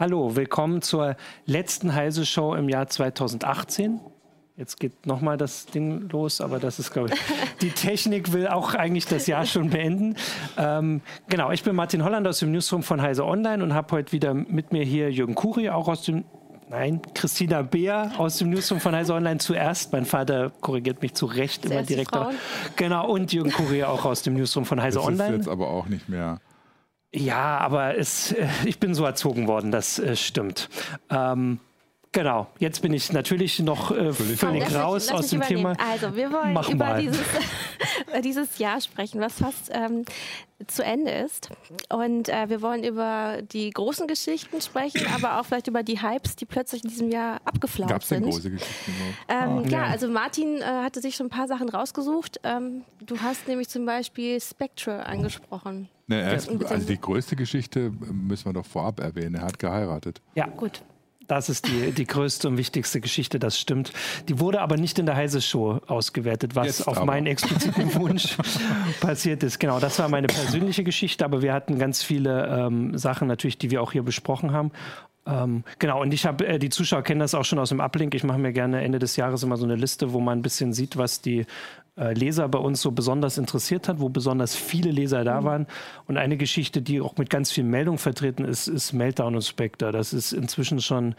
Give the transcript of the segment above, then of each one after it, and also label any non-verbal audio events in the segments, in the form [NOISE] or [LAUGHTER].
Hallo, willkommen zur letzten Heise Show im Jahr 2018. Jetzt geht nochmal das Ding los, aber das ist, glaube ich, die Technik will auch eigentlich das Jahr schon beenden. Ähm, genau, ich bin Martin Holland aus dem Newsroom von Heise Online und habe heute wieder mit mir hier Jürgen Kuri, auch aus dem, nein, Christina Beer aus dem Newsroom von Heise Online zuerst. Mein Vater korrigiert mich zu Recht immer direkt. Genau, und Jürgen Kuri auch aus dem Newsroom von Heise das Online. Das ist jetzt aber auch nicht mehr ja, aber es, äh, ich bin so erzogen worden, das äh, stimmt. Ähm, genau, jetzt bin ich natürlich noch äh, völlig oh, raus mich, aus dem übernehmen. Thema. Also, wir wollen Mach über dieses, [LAUGHS] dieses, Jahr sprechen, was fast ähm, zu Ende ist. Und äh, wir wollen über die großen Geschichten sprechen, aber auch vielleicht über die Hypes, die plötzlich in diesem Jahr abgeflaut Gab's sind. große Geschichten? Ähm, oh, ja, also Martin äh, hatte sich schon ein paar Sachen rausgesucht. Ähm, du hast nämlich zum Beispiel Spectre angesprochen. Ne, erst, also die größte Geschichte müssen wir doch vorab erwähnen. Er hat geheiratet. Ja, gut. Das ist die, die größte und wichtigste Geschichte, das stimmt. Die wurde aber nicht in der Heise Show ausgewertet, was Jetzt auf aber. meinen expliziten [LAUGHS] Wunsch passiert ist. Genau, das war meine persönliche Geschichte, aber wir hatten ganz viele ähm, Sachen natürlich, die wir auch hier besprochen haben. Ähm, genau, und ich habe, äh, die Zuschauer kennen das auch schon aus dem Uplink. Ich mache mir gerne Ende des Jahres immer so eine Liste, wo man ein bisschen sieht, was die äh, Leser bei uns so besonders interessiert hat, wo besonders viele Leser da mhm. waren. Und eine Geschichte, die auch mit ganz viel Meldung vertreten ist, ist Meltdown und Spectre. Das ist inzwischen schon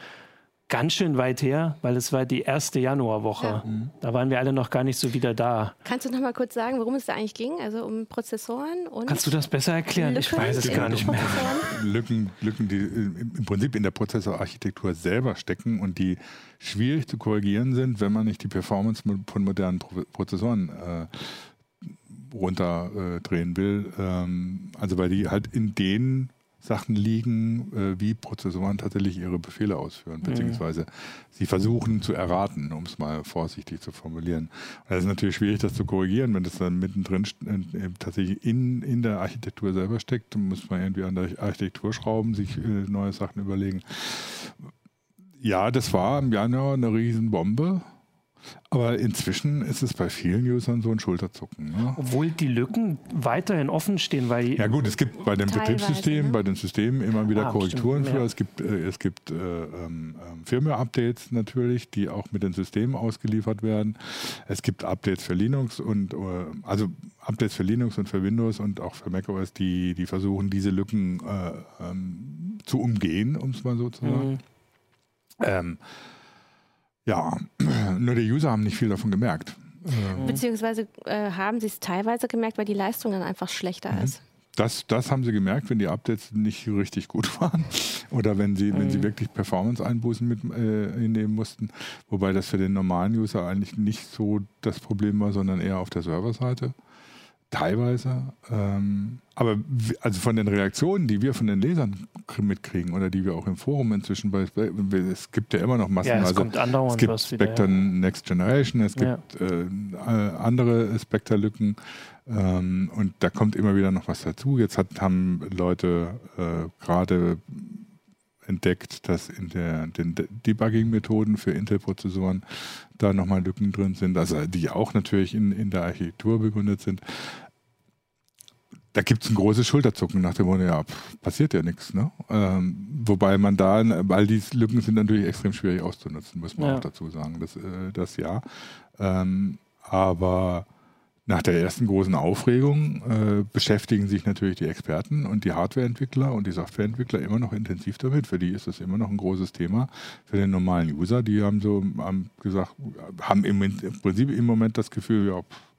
ganz schön weit her, weil es war die erste Januarwoche. Ja. Mhm. Da waren wir alle noch gar nicht so wieder da. Kannst du noch mal kurz sagen, worum es da eigentlich ging? Also um Prozessoren und. Kannst du das besser erklären? Lücken ich weiß es gar nicht mehr. Lücken, Lücken, die im Prinzip in der Prozessorarchitektur selber stecken und die schwierig zu korrigieren sind, wenn man nicht die Performance von modernen Prozessoren äh, runterdrehen will. Ähm, also weil die halt in den Sachen liegen, äh, wie Prozessoren tatsächlich ihre Befehle ausführen, mhm. beziehungsweise sie versuchen zu erraten, um es mal vorsichtig zu formulieren. Und das ist natürlich schwierig, das zu korrigieren, wenn das dann mittendrin äh, tatsächlich in, in der Architektur selber steckt, muss man irgendwie an der Architektur schrauben, sich äh, neue Sachen überlegen. Ja, das war im Januar eine Riesenbombe. Aber inzwischen ist es bei vielen Usern so ein Schulterzucken. Ne? Obwohl die Lücken weiterhin offen stehen, weil. Ja, gut, es gibt bei den Betriebssystemen, ne? bei den Systemen immer wieder ah, Korrekturen für. Ja. Es gibt, äh, es gibt äh, ähm, ähm, Firmware-Updates natürlich, die auch mit den Systemen ausgeliefert werden. Es gibt Updates für Linux und, äh, also Updates für Linux und für Windows und auch für macOS, die, die versuchen, diese Lücken äh, ähm, zu umgehen, um es mal so zu sagen. Mhm. Ähm, ja, [CLEARS THROAT] nur die User haben nicht viel davon gemerkt. Ähm, Beziehungsweise äh, haben sie es teilweise gemerkt, weil die Leistung dann einfach schlechter mhm. ist. Das, das haben sie gemerkt, wenn die Updates nicht richtig gut [LAUGHS] waren oder wenn sie, mhm. wenn sie mhm. wirklich Performance-Einbußen mit äh, hinnehmen mussten. Wobei das für den normalen User eigentlich nicht so das Problem war, sondern eher auf der Serverseite. Teilweise. Ähm, aber also von den Reaktionen, die wir von den Lesern mitkriegen oder die wir auch im Forum inzwischen bei, es gibt ja immer noch Massen. Ja, es also, kommt andauernd es gibt Spectre ja. Next Generation, es gibt ja. äh, andere Spectre-Lücken ähm, und da kommt immer wieder noch was dazu. Jetzt hat, haben Leute äh, gerade entdeckt, dass in der, den Debugging-Methoden für Intel-Prozessoren da nochmal Lücken drin sind, also die auch natürlich in, in der Architektur begründet sind. Da gibt es ein großes Schulterzucken nach dem Motto, ja, passiert ja nichts. Ne? Ähm, wobei man da, weil die Lücken sind natürlich extrem schwierig auszunutzen, muss man ja. auch dazu sagen. Das, äh, das ja. Ähm, aber nach der ersten großen Aufregung äh, beschäftigen sich natürlich die Experten und die Hardwareentwickler und die Softwareentwickler immer noch intensiv damit. Für die ist das immer noch ein großes Thema. Für den normalen User, die haben so haben gesagt, haben im, im Prinzip im Moment das Gefühl, ja, pff,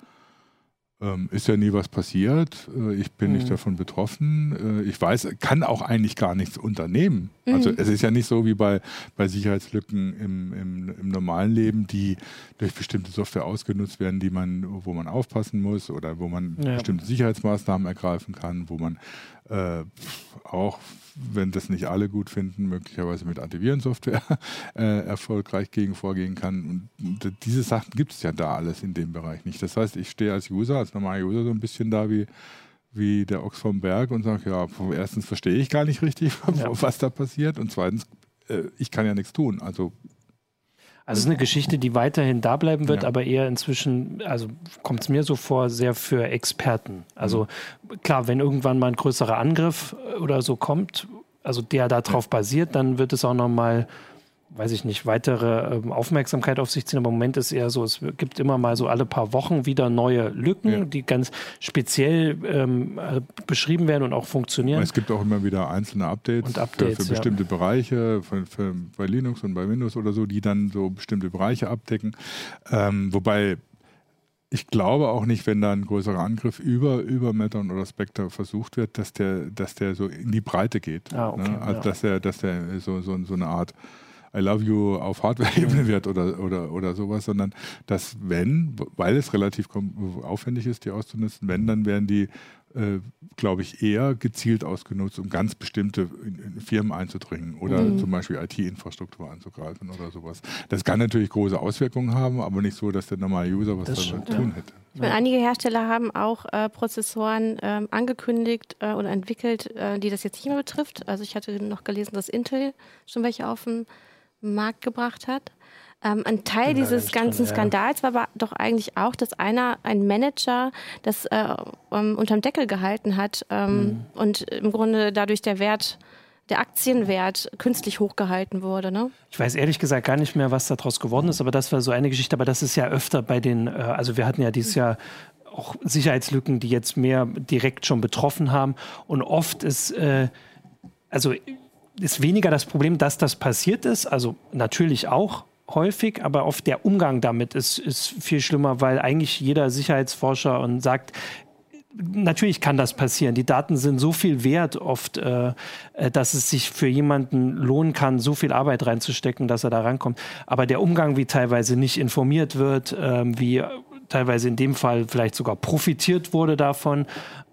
ähm, ist ja nie was passiert. Äh, ich bin mhm. nicht davon betroffen. Äh, ich weiß, kann auch eigentlich gar nichts unternehmen. Mhm. Also es ist ja nicht so wie bei, bei Sicherheitslücken im, im, im, normalen Leben, die durch bestimmte Software ausgenutzt werden, die man, wo man aufpassen muss oder wo man ja. bestimmte Sicherheitsmaßnahmen ergreifen kann, wo man äh, auch wenn das nicht alle gut finden, möglicherweise mit Antivirensoftware [LAUGHS] äh, erfolgreich gegen vorgehen kann. Und diese Sachen gibt es ja da alles in dem Bereich nicht. Das heißt, ich stehe als User, als normaler User so ein bisschen da wie, wie der Ochs vom Berg und sage, ja, erstens verstehe ich gar nicht richtig, [LAUGHS] ja. was da passiert und zweitens, äh, ich kann ja nichts tun. Also also es ist eine Geschichte, die weiterhin da bleiben wird, ja. aber eher inzwischen, also kommt es mir so vor, sehr für Experten. Also mhm. klar, wenn irgendwann mal ein größerer Angriff oder so kommt, also der darauf basiert, dann wird es auch nochmal weiß ich nicht, weitere ähm, Aufmerksamkeit auf sich ziehen. Aber im Moment ist eher so, es gibt immer mal so alle paar Wochen wieder neue Lücken, ja. die ganz speziell ähm, äh, beschrieben werden und auch funktionieren. Es gibt auch immer wieder einzelne Updates, Updates für, für, bestimmte ja. Bereiche, für, für, bei Linux und bei Windows oder so, die dann so bestimmte Bereiche abdecken. Ähm, wobei ich glaube auch nicht, wenn da ein größerer Angriff über, über Meton oder Spectre versucht wird, dass der, dass der so in die Breite geht. Ah, okay, ne? Also ja. dass der, dass der so, so, so eine Art I love you auf Hardware-Ebene wird oder, oder, oder sowas, sondern dass wenn, weil es relativ aufwendig ist, die auszunutzen, wenn, dann werden die, äh, glaube ich, eher gezielt ausgenutzt, um ganz bestimmte Firmen einzudringen oder mhm. zum Beispiel IT-Infrastruktur anzugreifen oder sowas. Das kann natürlich große Auswirkungen haben, aber nicht so, dass der normale User was das damit tun hätte. Ich meine, einige Hersteller haben auch äh, Prozessoren ähm, angekündigt äh, oder entwickelt, äh, die das jetzt nicht mehr betrifft. Also ich hatte noch gelesen, dass Intel schon welche auf dem Markt gebracht hat. Ähm, ein Teil dieses ganzen drin, Skandals war aber doch eigentlich auch, dass einer, ein Manager, das äh, um, unterm Deckel gehalten hat ähm, mhm. und im Grunde dadurch der Wert, der Aktienwert künstlich hochgehalten wurde. Ne? Ich weiß ehrlich gesagt gar nicht mehr, was daraus geworden ist, aber das war so eine Geschichte. Aber das ist ja öfter bei den, äh, also wir hatten ja dieses Jahr auch Sicherheitslücken, die jetzt mehr direkt schon betroffen haben. Und oft ist, äh, also ist weniger das Problem, dass das passiert ist. Also natürlich auch häufig, aber oft der Umgang damit ist, ist viel schlimmer, weil eigentlich jeder Sicherheitsforscher und sagt, Natürlich kann das passieren. Die Daten sind so viel wert oft, äh, äh, dass es sich für jemanden lohnen kann, so viel Arbeit reinzustecken, dass er da rankommt. Aber der Umgang, wie teilweise nicht informiert wird, äh, wie teilweise in dem Fall vielleicht sogar profitiert wurde davon,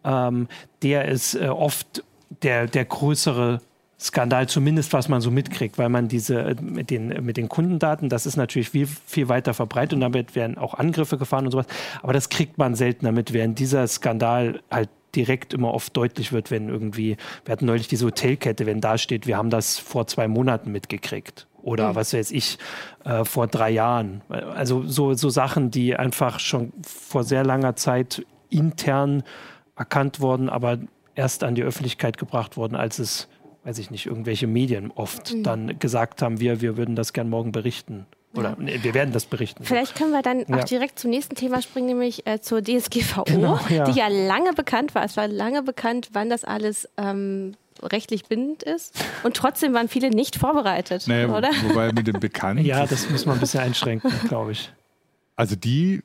ähm, der ist äh, oft der, der größere Skandal, zumindest was man so mitkriegt, weil man diese äh, mit den, mit den Kundendaten, das ist natürlich viel, viel weiter verbreitet und damit werden auch Angriffe gefahren und sowas. Aber das kriegt man selten damit, während dieser Skandal halt direkt immer oft deutlich wird, wenn irgendwie, wir hatten neulich diese Hotelkette, wenn da steht, wir haben das vor zwei Monaten mitgekriegt. Oder mhm. was weiß ich, äh, vor drei Jahren. Also so, so Sachen, die einfach schon vor sehr langer Zeit intern erkannt wurden, aber erst an die Öffentlichkeit gebracht wurden, als es weiß ich nicht, irgendwelche Medien oft mhm. dann gesagt haben, wir, wir würden das gern morgen berichten. Oder ja. nee, wir werden das berichten. Vielleicht können wir dann ja. auch direkt zum nächsten Thema springen, nämlich äh, zur DSGVO, genau, ja. die ja lange bekannt war. Es war lange bekannt, wann das alles ähm, rechtlich bindend ist. Und trotzdem waren viele nicht vorbereitet, naja, oder? Wobei mit dem Bekannt. ja, das muss man ein bisschen einschränken, glaube ich. Also die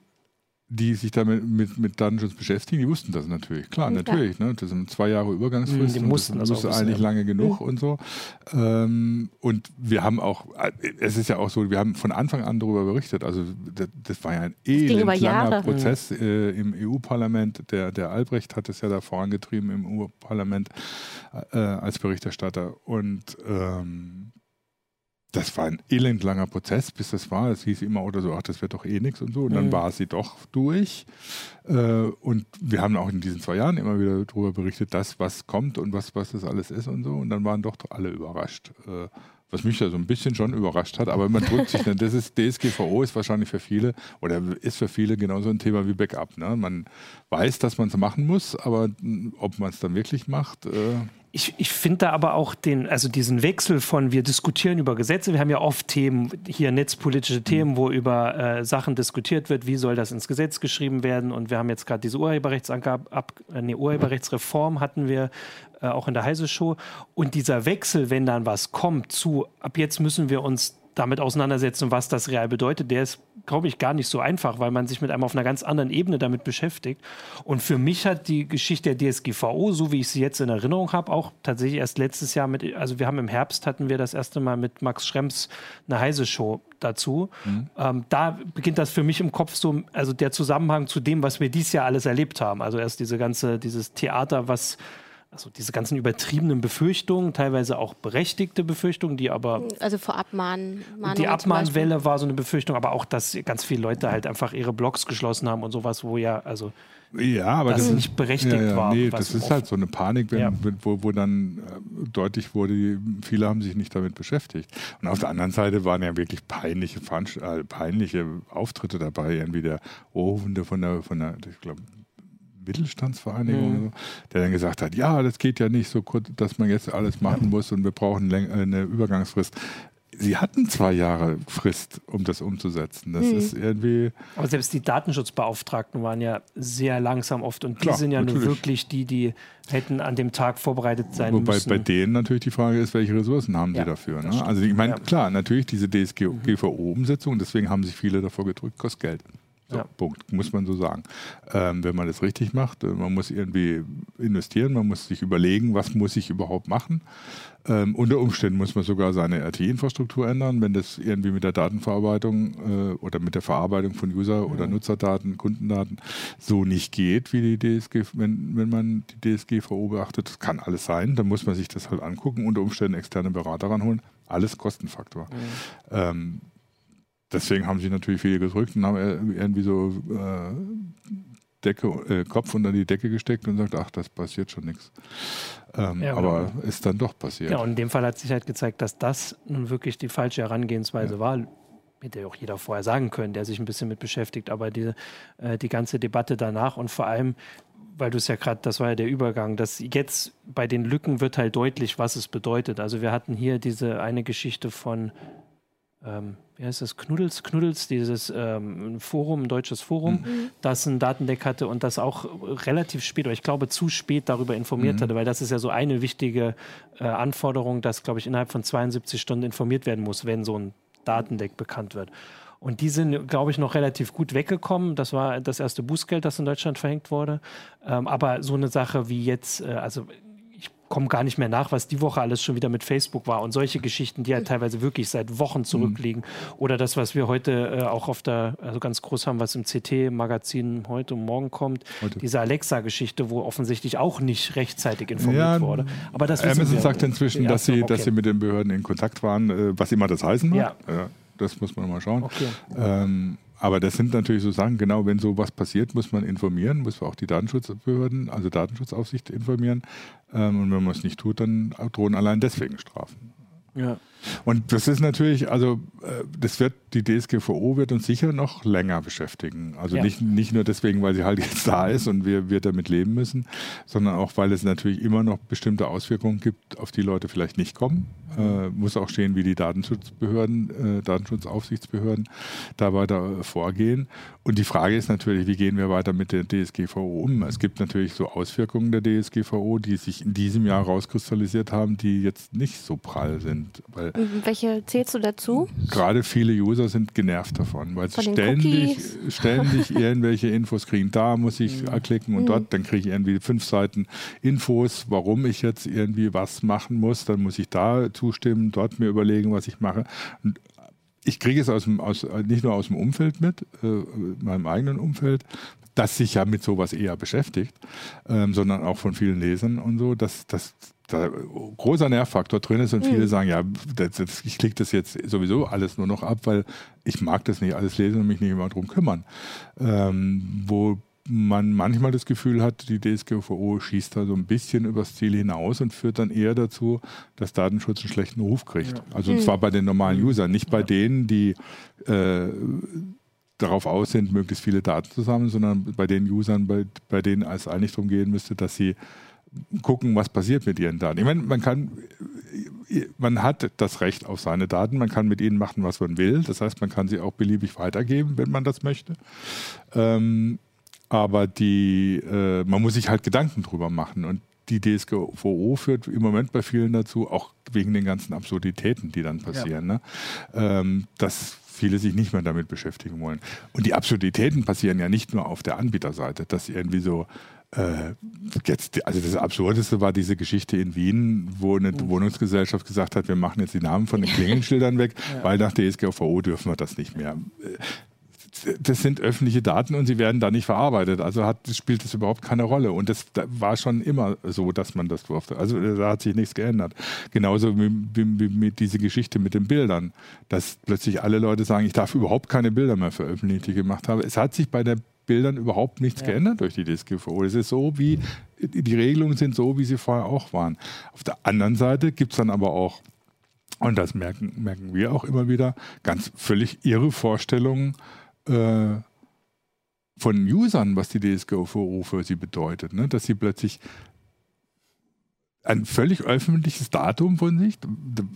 die sich damit mit, mit Dungeons beschäftigen, die wussten das natürlich. Klar, ja. natürlich. Ne? Das sind zwei Jahre Übergangsfrist. Die mussten das, das eigentlich lange genug mhm. und so. Ähm, und wir haben auch, es ist ja auch so, wir haben von Anfang an darüber berichtet. Also das, das war ja ein elend langer Prozess mhm. äh, im EU-Parlament. Der, der Albrecht hat es ja da vorangetrieben im EU-Parlament äh, als Berichterstatter. Und ähm, das war ein elendlanger Prozess, bis das war. Es hieß immer oder so, ach, das wird doch eh nichts und so. Und dann mhm. war sie doch durch. Äh, und wir haben auch in diesen zwei Jahren immer wieder darüber berichtet, dass was kommt und was, was das alles ist und so. Und dann waren doch alle überrascht. Was mich da so ein bisschen schon überrascht hat, aber man drückt sich, dann, das ist DSGVO ist wahrscheinlich für viele oder ist für viele genauso ein Thema wie Backup. Ne? Man weiß, dass man es machen muss, aber ob man es dann wirklich macht. Äh ich, ich finde da aber auch den, also diesen Wechsel von wir diskutieren über Gesetze, wir haben ja oft Themen, hier netzpolitische Themen, mhm. wo über äh, Sachen diskutiert wird, wie soll das ins Gesetz geschrieben werden und wir haben jetzt gerade diese Urheberrechtsangabe, ab, äh, nee, Urheberrechtsreform hatten wir äh, auch in der Heise Show und dieser Wechsel, wenn dann was kommt zu, ab jetzt müssen wir uns damit auseinandersetzen, was das real bedeutet, der ist, glaube ich, gar nicht so einfach, weil man sich mit einem auf einer ganz anderen Ebene damit beschäftigt. Und für mich hat die Geschichte der DSGVO, so wie ich sie jetzt in Erinnerung habe, auch tatsächlich erst letztes Jahr mit, also wir haben im Herbst hatten wir das erste Mal mit Max Schrems eine Heise-Show dazu. Mhm. Ähm, da beginnt das für mich im Kopf so, also der Zusammenhang zu dem, was wir dieses Jahr alles erlebt haben. Also erst diese ganze, dieses Theater, was also diese ganzen übertriebenen Befürchtungen, teilweise auch berechtigte Befürchtungen, die aber. Also vor Abmahnen. Die Abmahnwelle war so eine Befürchtung, aber auch, dass ganz viele Leute halt einfach ihre Blogs geschlossen haben und sowas, wo ja, also. Ja, aber das, das nicht berechtigt ja, ja, war. Nee, das ist halt so eine Panik, wenn, ja. wo, wo dann äh, deutlich wurde, viele haben sich nicht damit beschäftigt. Und auf der anderen Seite waren ja wirklich peinliche, äh, peinliche Auftritte dabei, irgendwie der Ohrhunde von der, von der ich glaube, Mittelstandsvereinigung, mhm. so, der dann gesagt hat, ja, das geht ja nicht so kurz, dass man jetzt alles machen muss und wir brauchen eine Übergangsfrist sie hatten zwei Jahre Frist, um das umzusetzen. Das hm. ist irgendwie. Aber selbst die Datenschutzbeauftragten waren ja sehr langsam oft und die Klar, sind ja natürlich. nur wirklich die, die hätten an dem Tag vorbereitet sein Wobei müssen. bei denen natürlich die Frage ist, welche Ressourcen haben ja, sie dafür? Ne? Also ich meine, ja. klar, natürlich diese DSGVO-Umsetzung, deswegen haben sich viele davor gedrückt, kostet Geld. So, ja. Punkt, muss man so sagen. Ähm, wenn man das richtig macht, äh, man muss irgendwie investieren, man muss sich überlegen, was muss ich überhaupt machen. Ähm, unter Umständen muss man sogar seine RT-Infrastruktur ändern, wenn das irgendwie mit der Datenverarbeitung äh, oder mit der Verarbeitung von User- oder Nutzerdaten, Kundendaten so nicht geht, wie die DSG, wenn, wenn man die DSGVO beachtet. Das kann alles sein, dann muss man sich das halt angucken, unter Umständen externe Berater ranholen. Alles Kostenfaktor. Mhm. Ähm, deswegen haben sie natürlich viele gedrückt und haben irgendwie so äh, Decke, äh, Kopf unter die Decke gesteckt und sagt, ach, das passiert schon nichts. Ähm, ja, aber genau. ist dann doch passiert. Ja, und in dem Fall hat sich halt gezeigt, dass das nun wirklich die falsche Herangehensweise ja. war. Hätte ja auch jeder vorher sagen können, der sich ein bisschen mit beschäftigt. Aber die, äh, die ganze Debatte danach und vor allem, weil du es ja gerade, das war ja der Übergang, dass jetzt bei den Lücken wird halt deutlich, was es bedeutet. Also wir hatten hier diese eine Geschichte von ähm, wie heißt das, Knuddels, Knuddels, dieses ähm, Forum, ein deutsches Forum, mhm. das ein Datendeck hatte und das auch relativ spät, oder ich glaube zu spät darüber informiert mhm. hatte, weil das ist ja so eine wichtige äh, Anforderung, dass, glaube ich, innerhalb von 72 Stunden informiert werden muss, wenn so ein Datendeck bekannt wird. Und die sind, glaube ich, noch relativ gut weggekommen. Das war das erste Bußgeld, das in Deutschland verhängt wurde. Ähm, aber so eine Sache wie jetzt, äh, also komme gar nicht mehr nach, was die Woche alles schon wieder mit Facebook war und solche Geschichten, die ja halt teilweise wirklich seit Wochen zurückliegen. Mhm. Oder das, was wir heute äh, auch auf der, also ganz groß haben, was im CT-Magazin heute und morgen kommt, heute. diese Alexa-Geschichte, wo offensichtlich auch nicht rechtzeitig informiert ja, wurde. Aber das Amazon sagt inzwischen, dass sie, okay. dass sie mit den Behörden in Kontakt waren, äh, was immer das heißen mag. Ja. ja das muss man mal schauen. Okay. Ähm, aber das sind natürlich so Sachen, genau, wenn sowas passiert, muss man informieren, muss auch die Datenschutzbehörden, also Datenschutzaufsicht informieren. Ähm, und wenn man es nicht tut, dann drohen allein deswegen Strafen. Ja. Und das ist natürlich, also äh, das wird, die DSGVO wird uns sicher noch länger beschäftigen. Also ja. nicht, nicht nur deswegen, weil sie halt jetzt da ist und wir, wir damit leben müssen, sondern auch, weil es natürlich immer noch bestimmte Auswirkungen gibt, auf die Leute vielleicht nicht kommen. Äh, muss auch stehen, wie die Datenschutzbehörden, äh, Datenschutzaufsichtsbehörden da weiter vorgehen. Und die Frage ist natürlich, wie gehen wir weiter mit der DSGVO um? Es gibt natürlich so Auswirkungen der DSGVO, die sich in diesem Jahr rauskristallisiert haben, die jetzt nicht so prall sind. Weil welche zählst du dazu? Gerade viele User sind genervt davon, weil sie ständig, [LAUGHS] ständig irgendwelche Infos kriegen. Da muss ich mhm. klicken und mhm. dort, dann kriege ich irgendwie fünf Seiten Infos, warum ich jetzt irgendwie was machen muss. Dann muss ich da zustimmen, dort mir überlegen, was ich mache. Und ich kriege es aus dem, aus, nicht nur aus dem Umfeld mit, äh, meinem eigenen Umfeld, das sich ja mit sowas eher beschäftigt, ähm, sondern auch von vielen Lesern und so, dass, dass da großer Nervfaktor drin ist und mhm. viele sagen, ja, das, das, ich klicke das jetzt sowieso alles nur noch ab, weil ich mag das nicht alles lesen und mich nicht immer darum kümmern. Ähm, wo man manchmal das Gefühl hat, die DSGVO schießt da so ein bisschen übers Ziel hinaus und führt dann eher dazu, dass Datenschutz einen schlechten Ruf kriegt. Ja. Also und zwar bei den normalen mhm. Usern, nicht bei ja. denen, die äh, darauf aus sind, möglichst viele Daten zu sammeln, sondern bei den Usern, bei, bei denen es eigentlich darum gehen müsste, dass sie gucken, was passiert mit ihren Daten. Ich meine, man kann, man hat das Recht auf seine Daten, man kann mit ihnen machen, was man will. Das heißt, man kann sie auch beliebig weitergeben, wenn man das möchte. Ähm, aber die, äh, man muss sich halt Gedanken drüber machen. Und die DSGVO führt im Moment bei vielen dazu, auch wegen den ganzen Absurditäten, die dann passieren, ja. ne? ähm, dass viele sich nicht mehr damit beschäftigen wollen. Und die Absurditäten passieren ja nicht nur auf der Anbieterseite, dass irgendwie so äh, jetzt, also das Absurdeste war diese Geschichte in Wien, wo eine mhm. Wohnungsgesellschaft gesagt hat, wir machen jetzt die Namen von den [LAUGHS] Klingelschildern weg, ja. weil nach DSGVO dürfen wir das nicht mehr. Das sind öffentliche Daten und sie werden da nicht verarbeitet. Also hat, spielt das überhaupt keine Rolle. Und das da war schon immer so, dass man das durfte. Also da hat sich nichts geändert. Genauso wie, wie, wie mit dieser Geschichte mit den Bildern, dass plötzlich alle Leute sagen, ich darf überhaupt keine Bilder mehr veröffentlichen, die ich gemacht habe. Es hat sich bei der Bildern überhaupt nichts ja. geändert durch die DSGVO. Es ist so, wie die Regelungen sind so, wie sie vorher auch waren. Auf der anderen Seite gibt es dann aber auch, und das merken, merken wir auch immer wieder, ganz völlig irre Vorstellungen, äh, von Usern, was die DSGVO für sie bedeutet. Ne? Dass sie plötzlich ein völlig öffentliches Datum von sich,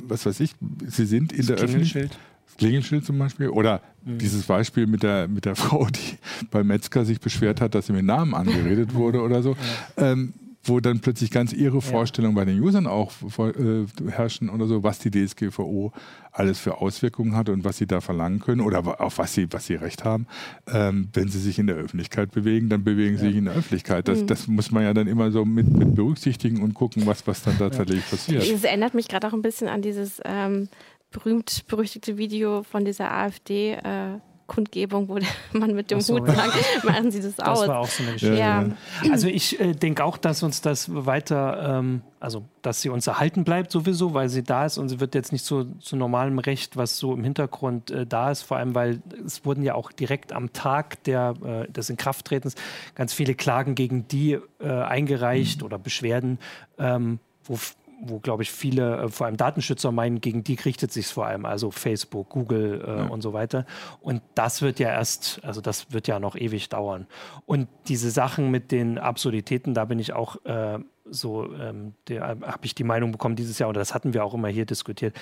was weiß ich, sie sind in das der Öffentlichkeit. Klingelschild zum Beispiel. Oder mhm. dieses Beispiel mit der, mit der [LAUGHS] Frau, die bei Metzger sich beschwert hat, dass sie mit Namen angeredet [LAUGHS] wurde oder so. Ja. Ähm, wo dann plötzlich ganz ihre Vorstellungen ja. bei den Usern auch äh, herrschen oder so, was die DSGVO alles für Auswirkungen hat und was sie da verlangen können oder auf was sie, was sie recht haben. Ähm, wenn sie sich in der Öffentlichkeit bewegen, dann bewegen sie ja. sich in der Öffentlichkeit. Das, mhm. das, muss man ja dann immer so mit, mit berücksichtigen und gucken, was, was dann tatsächlich ja. passiert. Es erinnert mich gerade auch ein bisschen an dieses ähm, berühmt-berüchtigte Video von dieser AfD. Äh, Kundgebung, wo [LAUGHS] man mit dem so, Hut sagt, ja. machen Sie das aus. Das war auch so eine Geschichte. Ja. [CLEARS THROAT] Also ich äh, denke auch, dass uns das weiter, ähm, also dass sie uns erhalten bleibt sowieso, weil sie da ist und sie wird jetzt nicht so zu normalem Recht, was so im Hintergrund äh, da ist, vor allem weil es wurden ja auch direkt am Tag der, äh, des Inkrafttretens ganz viele Klagen gegen die äh, eingereicht mhm. oder Beschwerden, ähm, wo wo, glaube ich, viele, äh, vor allem Datenschützer meinen, gegen die richtet sich vor allem, also Facebook, Google äh, ja. und so weiter. Und das wird ja erst, also das wird ja noch ewig dauern. Und diese Sachen mit den Absurditäten, da bin ich auch äh, so, ähm, habe ich die Meinung bekommen dieses Jahr, oder das hatten wir auch immer hier diskutiert,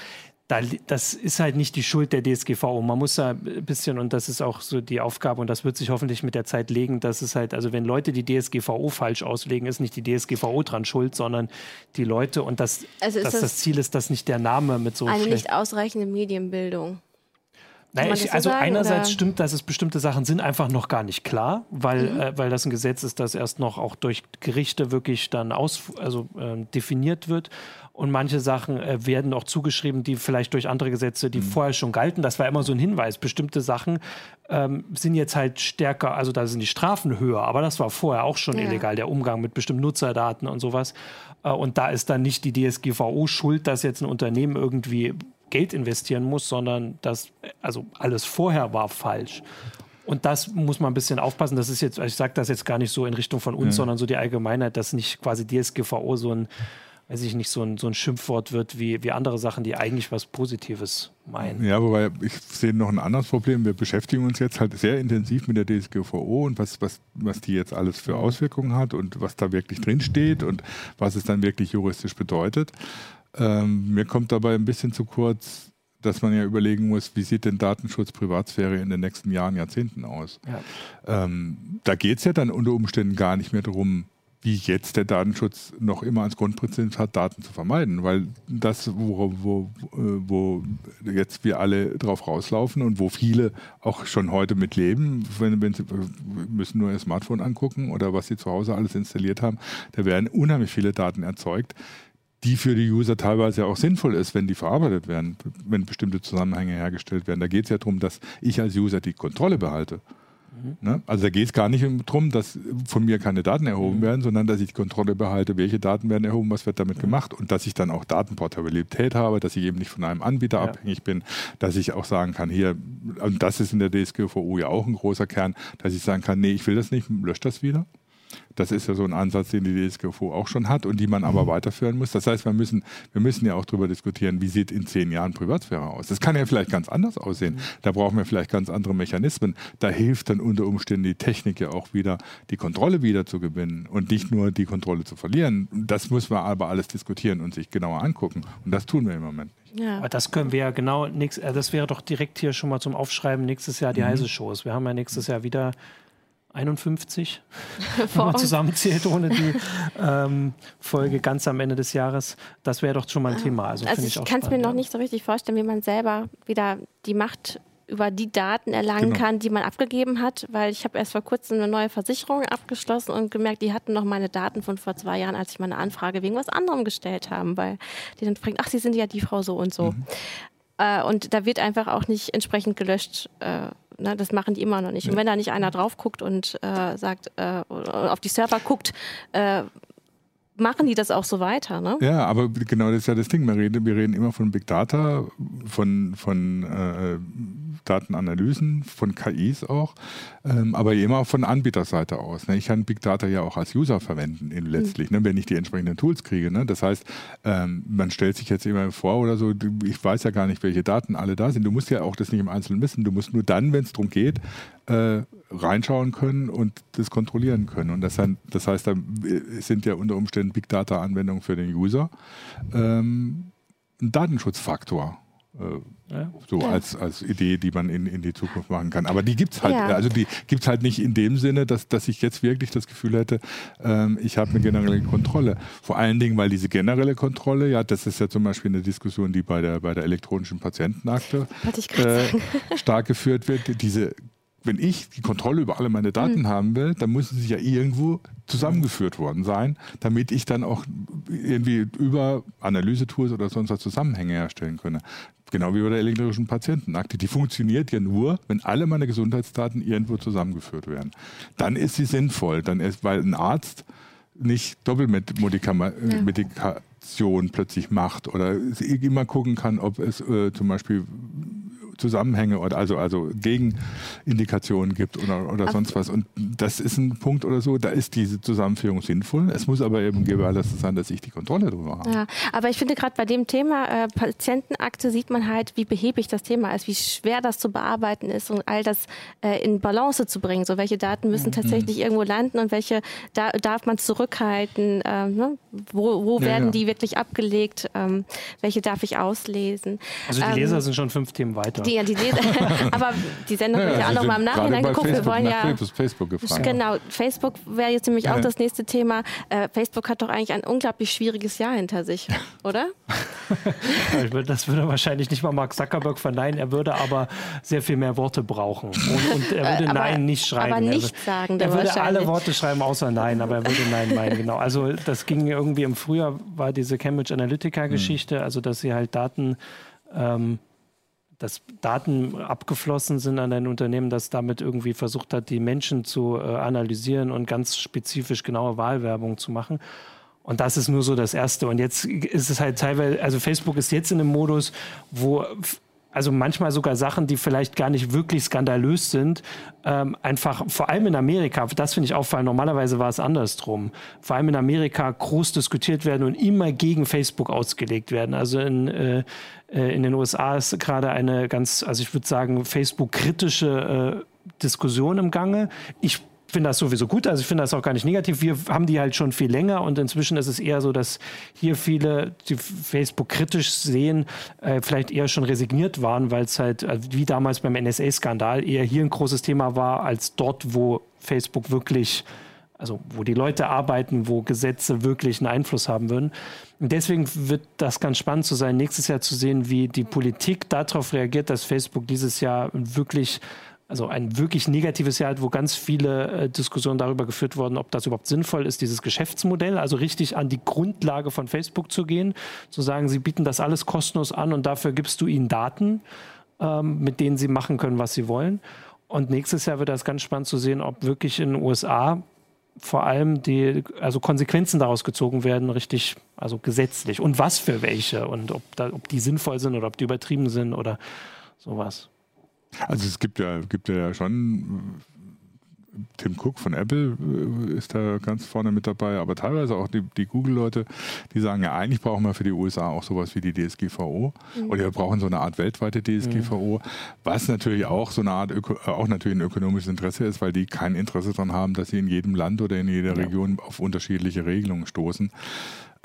da, das ist halt nicht die Schuld der DSGVO. Man muss da ein bisschen, und das ist auch so die Aufgabe, und das wird sich hoffentlich mit der Zeit legen, dass es halt, also wenn Leute die DSGVO falsch auslegen, ist nicht die DSGVO dran schuld, sondern die Leute und das, also dass das, das, Ziel ist, dass nicht der Name mit so. Eine nicht ausreichende Medienbildung. Naja, ich, also sagen, einerseits oder? stimmt, dass es bestimmte Sachen sind einfach noch gar nicht klar, weil, mhm. äh, weil das ein Gesetz ist, das erst noch auch durch Gerichte wirklich dann aus, also, äh, definiert wird. Und manche Sachen äh, werden auch zugeschrieben, die vielleicht durch andere Gesetze, die mhm. vorher schon galten. Das war immer so ein Hinweis. Bestimmte Sachen ähm, sind jetzt halt stärker, also da sind die Strafen höher, aber das war vorher auch schon ja. illegal, der Umgang mit bestimmten Nutzerdaten und sowas. Äh, und da ist dann nicht die DSGVO schuld, dass jetzt ein Unternehmen irgendwie Geld investieren muss, sondern das, also alles vorher war falsch. Und das muss man ein bisschen aufpassen. Das ist jetzt, ich sage das jetzt gar nicht so in Richtung von uns, ja. sondern so die Allgemeinheit, dass nicht quasi DSGVO so ein weiß ich nicht, so ein, so ein Schimpfwort wird wie, wie andere Sachen, die eigentlich was Positives meinen. Ja, wobei ich sehe noch ein anderes Problem. Wir beschäftigen uns jetzt halt sehr intensiv mit der DSGVO und was, was, was die jetzt alles für Auswirkungen hat und was da wirklich drinsteht und was es dann wirklich juristisch bedeutet. Ähm, mir kommt dabei ein bisschen zu kurz, dass man ja überlegen muss, wie sieht denn Datenschutz, Privatsphäre in den nächsten Jahren, Jahrzehnten aus. Ja. Ähm, da geht es ja dann unter Umständen gar nicht mehr darum, wie jetzt der Datenschutz noch immer als Grundprinzip hat, Daten zu vermeiden. Weil das, wo, wo, wo jetzt wir alle drauf rauslaufen und wo viele auch schon heute mit leben, wenn, wenn sie müssen nur ihr Smartphone angucken oder was sie zu Hause alles installiert haben, da werden unheimlich viele Daten erzeugt, die für die User teilweise auch sinnvoll ist, wenn die verarbeitet werden, wenn bestimmte Zusammenhänge hergestellt werden. Da geht es ja darum, dass ich als User die Kontrolle behalte. Ne? Also da geht es gar nicht darum, dass von mir keine Daten erhoben mhm. werden, sondern dass ich die Kontrolle behalte, welche Daten werden erhoben, was wird damit mhm. gemacht und dass ich dann auch Datenportabilität habe, dass ich eben nicht von einem Anbieter ja. abhängig bin, dass ich auch sagen kann, hier, und das ist in der DSGVO ja auch ein großer Kern, dass ich sagen kann, nee, ich will das nicht, löscht das wieder. Das ist ja so ein Ansatz, den die DSGVO auch schon hat und die man aber mhm. weiterführen muss. Das heißt, wir müssen, wir müssen ja auch darüber diskutieren, wie sieht in zehn Jahren Privatsphäre aus. Das kann ja vielleicht ganz anders aussehen. Mhm. Da brauchen wir vielleicht ganz andere Mechanismen. Da hilft dann unter Umständen die Technik ja auch wieder, die Kontrolle wieder zu gewinnen und nicht nur die Kontrolle zu verlieren. Das müssen wir aber alles diskutieren und sich genauer angucken. Und das tun wir im Moment nicht. Ja. Aber das können wir ja genau, nix, äh, das wäre doch direkt hier schon mal zum Aufschreiben nächstes Jahr die mhm. heiße Shows. Wir haben ja nächstes Jahr wieder 51, [LAUGHS] wenn man zusammenzählt, ohne die [LAUGHS] ähm, Folge ganz am Ende des Jahres. Das wäre doch schon mal ein Thema. Also, also ich, ich kann es mir noch nicht so richtig vorstellen, wie man selber wieder die Macht über die Daten erlangen genau. kann, die man abgegeben hat, weil ich habe erst vor kurzem eine neue Versicherung abgeschlossen und gemerkt, die hatten noch meine Daten von vor zwei Jahren, als ich meine Anfrage wegen was anderem gestellt haben, weil die dann fragen, ach, Sie sind ja die Frau so und so. Mhm. Äh, und da wird einfach auch nicht entsprechend gelöscht. Äh, ne? Das machen die immer noch nicht. Und wenn da nicht einer drauf guckt und äh, sagt, äh, auf die Server guckt, äh, machen die das auch so weiter, ne? Ja, aber genau das ist ja das Ding. Wir reden, wir reden immer von Big Data, von, von äh, Datenanalysen, von KIs auch, ähm, aber immer von Anbieterseite aus. Ne? Ich kann Big Data ja auch als User verwenden in, letztlich, mhm. ne? wenn ich die entsprechenden Tools kriege. Ne? Das heißt, ähm, man stellt sich jetzt immer vor oder so, ich weiß ja gar nicht, welche Daten alle da sind. Du musst ja auch das nicht im Einzelnen wissen. Du musst nur dann, wenn es darum geht, äh, reinschauen können und das kontrollieren können. Und das, das heißt, da sind ja unter Umständen Big Data-Anwendungen für den User ähm, ein Datenschutzfaktor. Ja. So ja. als, als Idee, die man in, in die Zukunft machen kann. Aber die gibt es halt, ja. also die gibt's halt nicht in dem Sinne, dass, dass ich jetzt wirklich das Gefühl hätte, ähm, ich habe eine generelle Kontrolle. Vor allen Dingen, weil diese generelle Kontrolle, ja, das ist ja zum Beispiel eine Diskussion, die bei der, bei der elektronischen Patientenakte äh, stark geführt wird. Diese wenn ich die Kontrolle über alle meine Daten mhm. haben will, dann müssen sie ja irgendwo zusammengeführt worden sein, damit ich dann auch irgendwie über Analyse-Tools oder sonst was Zusammenhänge herstellen könne. Genau wie bei der elektronischen Patientenakte. Die funktioniert ja nur, wenn alle meine Gesundheitsdaten irgendwo zusammengeführt werden. Dann ist sie sinnvoll, dann ist, weil ein Arzt nicht Doppelmedikation ja. plötzlich macht oder immer gucken kann, ob es äh, zum Beispiel Zusammenhänge oder also, also Gegenindikationen gibt oder, oder sonst was. Und das ist ein Punkt oder so, da ist diese Zusammenführung sinnvoll. Es muss aber eben gewährleistet sein, dass ich die Kontrolle darüber habe. Ja, aber ich finde gerade bei dem Thema äh, Patientenakte sieht man halt, wie behäbig das Thema ist, wie schwer das zu bearbeiten ist und all das äh, in Balance zu bringen. So welche Daten müssen mhm. tatsächlich irgendwo landen und welche da, darf man zurückhalten? Äh, ne? Wo, wo ja, werden ja. die wirklich abgelegt? Ähm, welche darf ich auslesen? Also die Leser ähm, sind schon fünf Themen weiter die, die Leser, [LAUGHS] aber die Sendung wird ja, ja auch nochmal im Nachhinein geguckt. Facebook, wir wollen ja. Facebook gefragt. Genau, Facebook wäre jetzt nämlich auch das nächste Thema. Äh, Facebook hat doch eigentlich ein unglaublich schwieriges Jahr hinter sich, [LAUGHS] oder? das würde wahrscheinlich nicht mal Mark Zuckerberg verneinen. Er würde aber sehr viel mehr Worte brauchen. Und, und er [LAUGHS] würde aber, Nein nicht schreiben. Aber nicht sagen. Er würde alle Worte schreiben außer Nein, aber er würde Nein meinen. Genau. Also das ging irgendwie im Frühjahr war diese Cambridge Analytica-Geschichte, hm. also dass sie halt Daten ähm, dass Daten abgeflossen sind an ein Unternehmen, das damit irgendwie versucht hat, die Menschen zu äh, analysieren und ganz spezifisch genaue Wahlwerbung zu machen. Und das ist nur so das Erste. Und jetzt ist es halt teilweise, also Facebook ist jetzt in einem Modus, wo also manchmal sogar Sachen, die vielleicht gar nicht wirklich skandalös sind, ähm, einfach vor allem in Amerika, das finde ich auffallend, normalerweise war es andersrum, vor allem in Amerika groß diskutiert werden und immer gegen Facebook ausgelegt werden. Also in, äh, äh in den USA ist gerade eine ganz, also ich würde sagen, Facebook-kritische äh, Diskussion im Gange. Ich finde das sowieso gut, also ich finde das auch gar nicht negativ. Wir haben die halt schon viel länger und inzwischen ist es eher so, dass hier viele, die Facebook kritisch sehen, äh, vielleicht eher schon resigniert waren, weil es halt, also wie damals beim NSA-Skandal, eher hier ein großes Thema war, als dort, wo Facebook wirklich also wo die Leute arbeiten, wo Gesetze wirklich einen Einfluss haben würden. Und deswegen wird das ganz spannend zu sein, nächstes Jahr zu sehen, wie die Politik darauf reagiert, dass Facebook dieses Jahr wirklich also ein wirklich negatives Jahr, wo ganz viele äh, Diskussionen darüber geführt wurden, ob das überhaupt sinnvoll ist, dieses Geschäftsmodell, also richtig an die Grundlage von Facebook zu gehen, zu sagen, sie bieten das alles kostenlos an und dafür gibst du ihnen Daten, ähm, mit denen sie machen können, was sie wollen. Und nächstes Jahr wird das ganz spannend zu sehen, ob wirklich in den USA vor allem die also Konsequenzen daraus gezogen werden, richtig, also gesetzlich und was für welche und ob, da, ob die sinnvoll sind oder ob die übertrieben sind oder sowas. Also es gibt ja, gibt ja schon Tim Cook von Apple äh, ist da ganz vorne mit dabei, aber teilweise auch die, die Google-Leute, die sagen ja, eigentlich brauchen wir für die USA auch sowas wie die DSGVO mhm. oder wir brauchen so eine Art weltweite DSGVO, mhm. was natürlich auch so eine Art, Öko, äh, auch natürlich ein ökonomisches Interesse ist, weil die kein Interesse daran haben, dass sie in jedem Land oder in jeder ja. Region auf unterschiedliche Regelungen stoßen.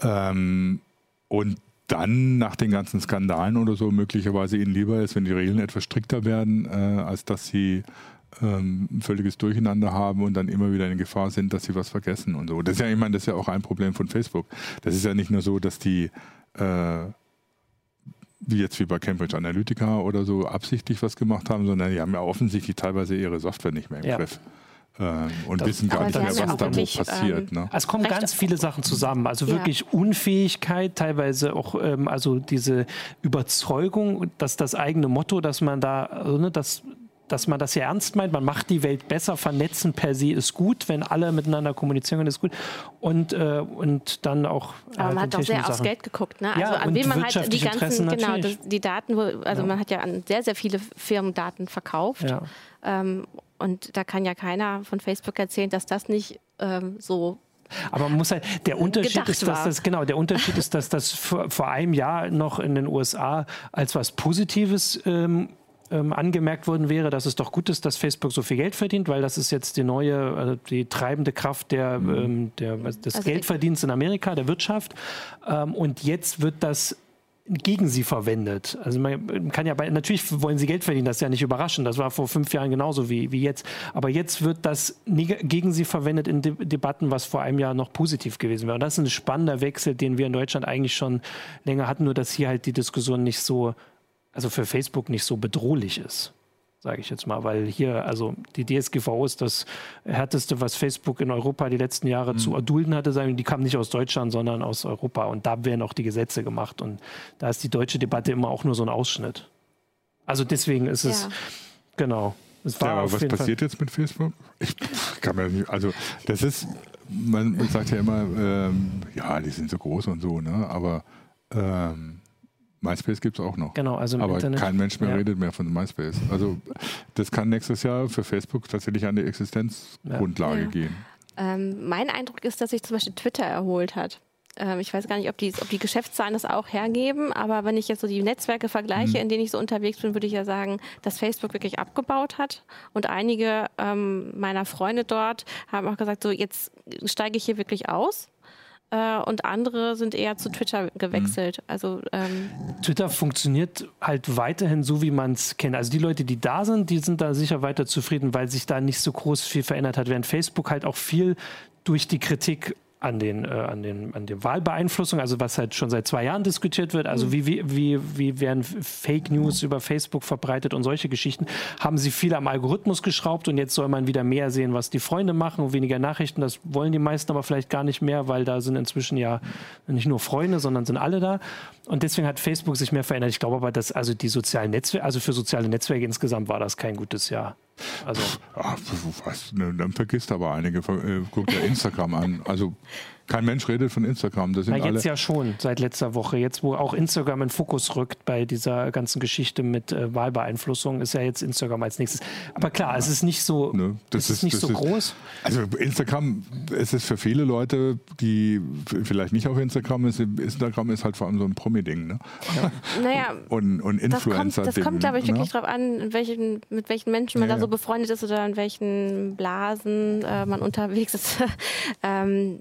Ähm, und dann nach den ganzen Skandalen oder so möglicherweise ihnen lieber ist, wenn die Regeln etwas strikter werden, äh, als dass sie ähm, völliges Durcheinander haben und dann immer wieder in Gefahr sind, dass sie was vergessen und so. Das ist ja, ich meine, das ist ja auch ein Problem von Facebook. Das ist ja nicht nur so, dass die äh, wie jetzt wie bei Cambridge Analytica oder so absichtlich was gemacht haben, sondern die haben ja offensichtlich teilweise ihre Software nicht mehr im ja. Griff. Ähm, und das, wissen gar nicht mehr, was da wirklich, passiert. Ähm, ne? Es kommen ganz viele Sachen zusammen. Also wirklich ja. Unfähigkeit, teilweise auch ähm, also diese Überzeugung, dass das eigene Motto, dass man da, also, ne, dass dass man das ja ernst meint, man macht die Welt besser, vernetzen per se ist gut, wenn alle miteinander kommunizieren, ist gut. Und, äh, und dann auch. Aber halt man hat auch sehr Sachen. aufs Geld geguckt, ne? Also ja, an wen man halt die ganzen, genau, das, die Daten, wo, also ja. man hat ja an sehr, sehr viele Firmen Daten verkauft. Ja. Ähm, und da kann ja keiner von Facebook erzählen, dass das nicht ähm, so aber man muss halt, der Unterschied ist, dass das, genau, der Unterschied ist, dass das vor, vor, einem Jahr noch in den USA als was Positives ähm, ähm, angemerkt worden wäre, dass es doch gut ist, dass Facebook so viel Geld verdient, weil das ist jetzt die neue, also die treibende Kraft der, mhm. ähm, der, des also Geldverdienens in Amerika, der Wirtschaft. Ähm, und jetzt wird das gegen sie verwendet. Also man kann ja bei, natürlich wollen sie Geld verdienen, das ist ja nicht überraschend. Das war vor fünf Jahren genauso wie, wie jetzt. Aber jetzt wird das gegen sie verwendet in De Debatten, was vor einem Jahr noch positiv gewesen wäre. Und das ist ein spannender Wechsel, den wir in Deutschland eigentlich schon länger hatten, nur dass hier halt die Diskussion nicht so, also für Facebook nicht so bedrohlich ist sage ich jetzt mal, weil hier, also die DSGVO ist das härteste, was Facebook in Europa die letzten Jahre mhm. zu erdulden hatte. Sagen, die kamen nicht aus Deutschland, sondern aus Europa und da werden auch die Gesetze gemacht und da ist die deutsche Debatte immer auch nur so ein Ausschnitt. Also deswegen ist es, ja. genau. Es ja, aber was passiert Fall. jetzt mit Facebook? Ich kann mir nicht, also das ist, man, man sagt ja immer, ähm, ja, die sind so groß und so, ne? aber ähm, MySpace gibt es auch noch. Genau, also Aber Internet, kein Mensch mehr ja. redet mehr von MySpace. Also das kann nächstes Jahr für Facebook tatsächlich an die Existenzgrundlage ja. gehen. Ähm, mein Eindruck ist, dass sich zum Beispiel Twitter erholt hat. Ähm, ich weiß gar nicht, ob die, ob die Geschäftszahlen das auch hergeben, aber wenn ich jetzt so die Netzwerke vergleiche, mhm. in denen ich so unterwegs bin, würde ich ja sagen, dass Facebook wirklich abgebaut hat. Und einige ähm, meiner Freunde dort haben auch gesagt, so jetzt steige ich hier wirklich aus äh, und andere sind eher zu Twitter gewechselt. Mhm. Also ähm Twitter funktioniert halt weiterhin so, wie man es kennt. Also die Leute, die da sind, die sind da sicher weiter zufrieden, weil sich da nicht so groß viel verändert hat, während Facebook halt auch viel durch die Kritik an den, äh, an den, an der Wahlbeeinflussung, also was halt schon seit zwei Jahren diskutiert wird, also mhm. wie, wie, wie, wie werden Fake News über Facebook verbreitet und solche Geschichten, haben sie viel am Algorithmus geschraubt und jetzt soll man wieder mehr sehen, was die Freunde machen und weniger Nachrichten. Das wollen die meisten aber vielleicht gar nicht mehr, weil da sind inzwischen ja nicht nur Freunde, sondern sind alle da. Und deswegen hat Facebook sich mehr verändert. Ich glaube aber, dass also die sozialen Netzwerke, also für soziale Netzwerke insgesamt war das kein gutes Jahr. Also. Ach, was, ne, dann vergisst aber einige. Äh, guckt ja Instagram an. Also kein Mensch redet von Instagram. Das sind Na, jetzt alle ja schon, seit letzter Woche. Jetzt, wo auch Instagram in Fokus rückt bei dieser ganzen Geschichte mit äh, Wahlbeeinflussung, ist ja jetzt Instagram als nächstes. Aber klar, es ist nicht so, ne, das ist, ist nicht so ist, groß. Also Instagram, es ist für viele Leute, die vielleicht nicht auf Instagram sind, Instagram ist halt vor allem so ein Promi-Ding. Ne? Ja. naja, [LAUGHS] und, und Influencer. Das kommt, kommt glaube ich, ne? wirklich ne? darauf an, welchen, mit welchen Menschen man ja, da so befreundet ist oder in welchen Blasen äh, man unterwegs ist. [LAUGHS] ähm,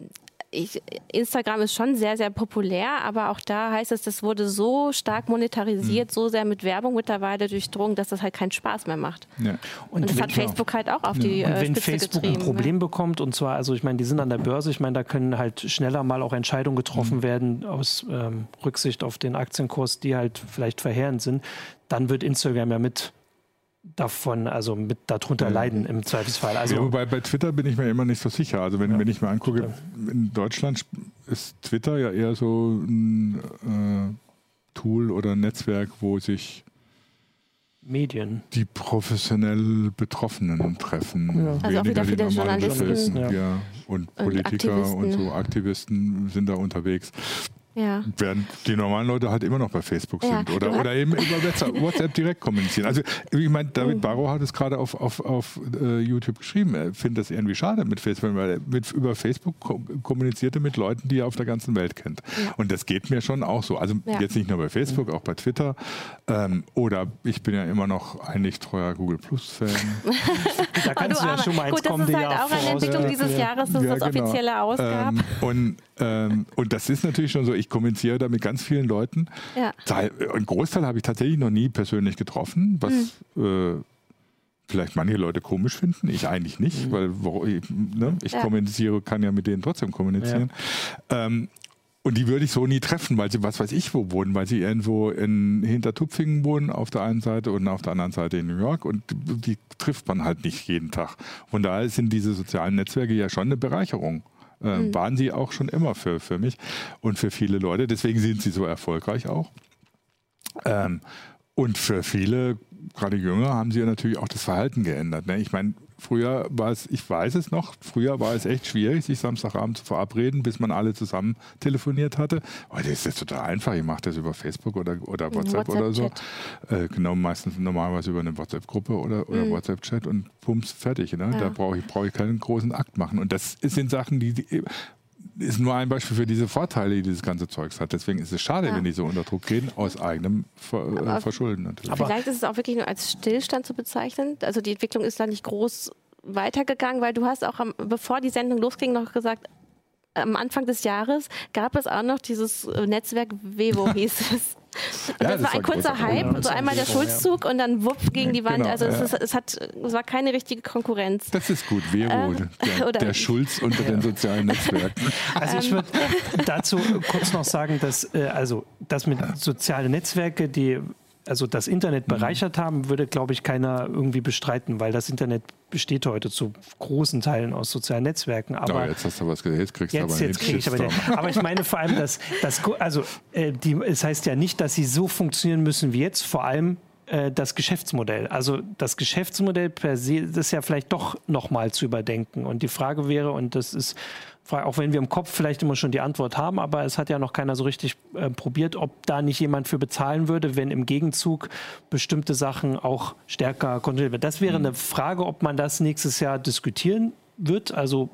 ich, Instagram ist schon sehr, sehr populär, aber auch da heißt es, das wurde so stark monetarisiert, mhm. so sehr mit Werbung mittlerweile durchdrungen, dass das halt keinen Spaß mehr macht. Ja. Und, und, das hat Facebook halt auch auf ja. die und äh, wenn Spitze Facebook getrieben, ein Problem ja. bekommt, und zwar, also ich meine, die sind an der Börse, ich meine, da können halt schneller mal auch Entscheidungen getroffen mhm. werden aus ähm, Rücksicht auf den Aktienkurs, die halt vielleicht verheerend sind, dann wird Instagram ja mit davon, also mit darunter ja. leiden im Zweifelsfall. Also ja, wobei bei Twitter bin ich mir immer nicht so sicher. Also wenn, ja, wenn ich mir angucke, in Deutschland ist Twitter ja eher so ein äh, Tool oder ein Netzwerk, wo sich Medien. Die professionell Betroffenen treffen. Ja. Also Weniger die normalen Journalisten ja. Und Politiker und, und so Aktivisten sind da unterwegs. Ja. Während die normalen Leute halt immer noch bei Facebook ja. sind oder, oder eben über [LAUGHS] WhatsApp direkt kommunizieren. Also ich meine, David mhm. Barrow hat es gerade auf, auf, auf uh, YouTube geschrieben. Er findet das irgendwie schade mit Facebook, weil er mit, über Facebook kommunizierte mit Leuten, die er auf der ganzen Welt kennt. Ja. Und das geht mir schon auch so. Also jetzt nicht nur bei Facebook, auch bei Twitter. Ähm, oder ich bin ja immer noch eigentlich treuer Google Plus-Fan. [LAUGHS] da kannst du, du ja schon mal ins Gut, das ist halt auch eine Entwicklung dieses Jahres, dass ja, das genau. offizielle ausgab. Ähm, und, ähm, und das ist natürlich schon so, ich kommuniziere da mit ganz vielen Leuten. Ja. Ein Großteil habe ich tatsächlich noch nie persönlich getroffen, was mhm. äh, vielleicht manche Leute komisch finden. Ich eigentlich nicht, mhm. weil ne, ich ja. kommuniziere, kann ja mit denen trotzdem kommunizieren. Ja. Ähm, und die würde ich so nie treffen, weil sie was weiß ich wo wohnen, weil sie irgendwo in Hintertupfingen wohnen auf der einen Seite und auf der anderen Seite in New York und die trifft man halt nicht jeden Tag. Von daher sind diese sozialen Netzwerke ja schon eine Bereicherung. Äh, mhm. Waren sie auch schon immer für, für mich und für viele Leute. Deswegen sind sie so erfolgreich auch. Ähm, und für viele, gerade Jünger, haben sie ja natürlich auch das Verhalten geändert. Ne? Ich meine, Früher war es, ich weiß es noch, früher war es echt schwierig, sich Samstagabend zu verabreden, bis man alle zusammen telefoniert hatte. Heute ist das total einfach. Ich mache das über Facebook oder, oder WhatsApp, WhatsApp oder so. Äh, genau, meistens normalerweise über eine WhatsApp-Gruppe oder, oder mhm. WhatsApp-Chat und pumps fertig. Ne? Ja. Da brauche ich, brauch ich keinen großen Akt machen. Und das sind Sachen, die, die ist nur ein Beispiel für diese Vorteile, die dieses ganze Zeugs hat. Deswegen ist es schade, ja. wenn die so unter Druck gehen, aus eigenem Ver äh, aber Verschulden natürlich. Aber vielleicht ist es auch wirklich nur als Stillstand zu bezeichnen. Also die Entwicklung ist da nicht groß weitergegangen, weil du hast auch, am, bevor die Sendung losging, noch gesagt, am Anfang des Jahres gab es auch noch dieses äh, Netzwerk Wevo, [LAUGHS] hieß es. Und ja, das, das, war ein kurzer Hype, ja, so einmal der Schulzzug ja. und dann wupp gegen die Wand. Genau, also es, ist, es, hat, es war keine richtige Konkurrenz. Das ist gut, Vero, ähm, der, [LAUGHS] der, Schulz unter den sozialen Netzwerken. [LAUGHS] Also ich würde dazu kurz noch sagen, dass äh, also das mit sozialen Netzwerke, die also das Internet mhm. bereichert haben, würde, glaube ich, keiner irgendwie bestreiten, weil das Internet besteht heute zu großen Teilen aus sozialen Netzwerken. Aber ja, jetzt hast du was gesagt, jetzt kriegst du aber jetzt krieg ich aber, den, aber ich meine vor allem, dass, dass also äh, die, es heißt ja nicht, dass sie so funktionieren müssen wie jetzt, vor allem äh, das Geschäftsmodell. Also das Geschäftsmodell per se das ist ja vielleicht doch nochmal zu überdenken. Und die Frage wäre, und das ist auch wenn wir im Kopf vielleicht immer schon die Antwort haben, aber es hat ja noch keiner so richtig äh, probiert, ob da nicht jemand für bezahlen würde, wenn im Gegenzug bestimmte Sachen auch stärker kontrolliert werden. Das wäre mhm. eine Frage, ob man das nächstes Jahr diskutieren wird. Also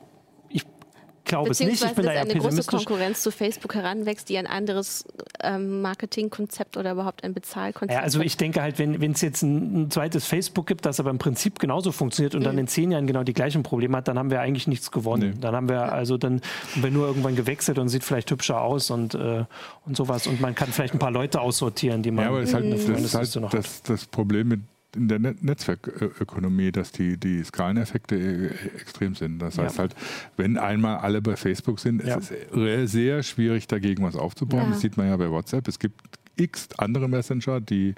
glaube es nicht. Ich bin da ja eine große Konkurrenz zu Facebook heranwächst, die ein anderes ähm, Marketingkonzept oder überhaupt ein Bezahlkonzept ja, Also ich denke halt, wenn es jetzt ein, ein, zweites Facebook gibt, das aber im Prinzip genauso funktioniert und mhm. dann in zehn Jahren genau die gleichen Probleme hat, dann haben wir eigentlich nichts gewonnen. Nee. Dann haben wir also dann wir nur irgendwann gewechselt und sieht vielleicht hübscher aus und, äh, und sowas. Und man kann vielleicht ein paar Leute aussortieren, die man. Ja, aber das ist halt, mhm. das, ist halt das, das Problem mit in der Netzwerkökonomie, dass die, die Skaleneffekte äh, extrem sind. Das heißt ja. halt, wenn einmal alle bei Facebook sind, ja. ist es sehr schwierig, dagegen was aufzubauen. Ja. Das sieht man ja bei WhatsApp. Es gibt x andere Messenger, die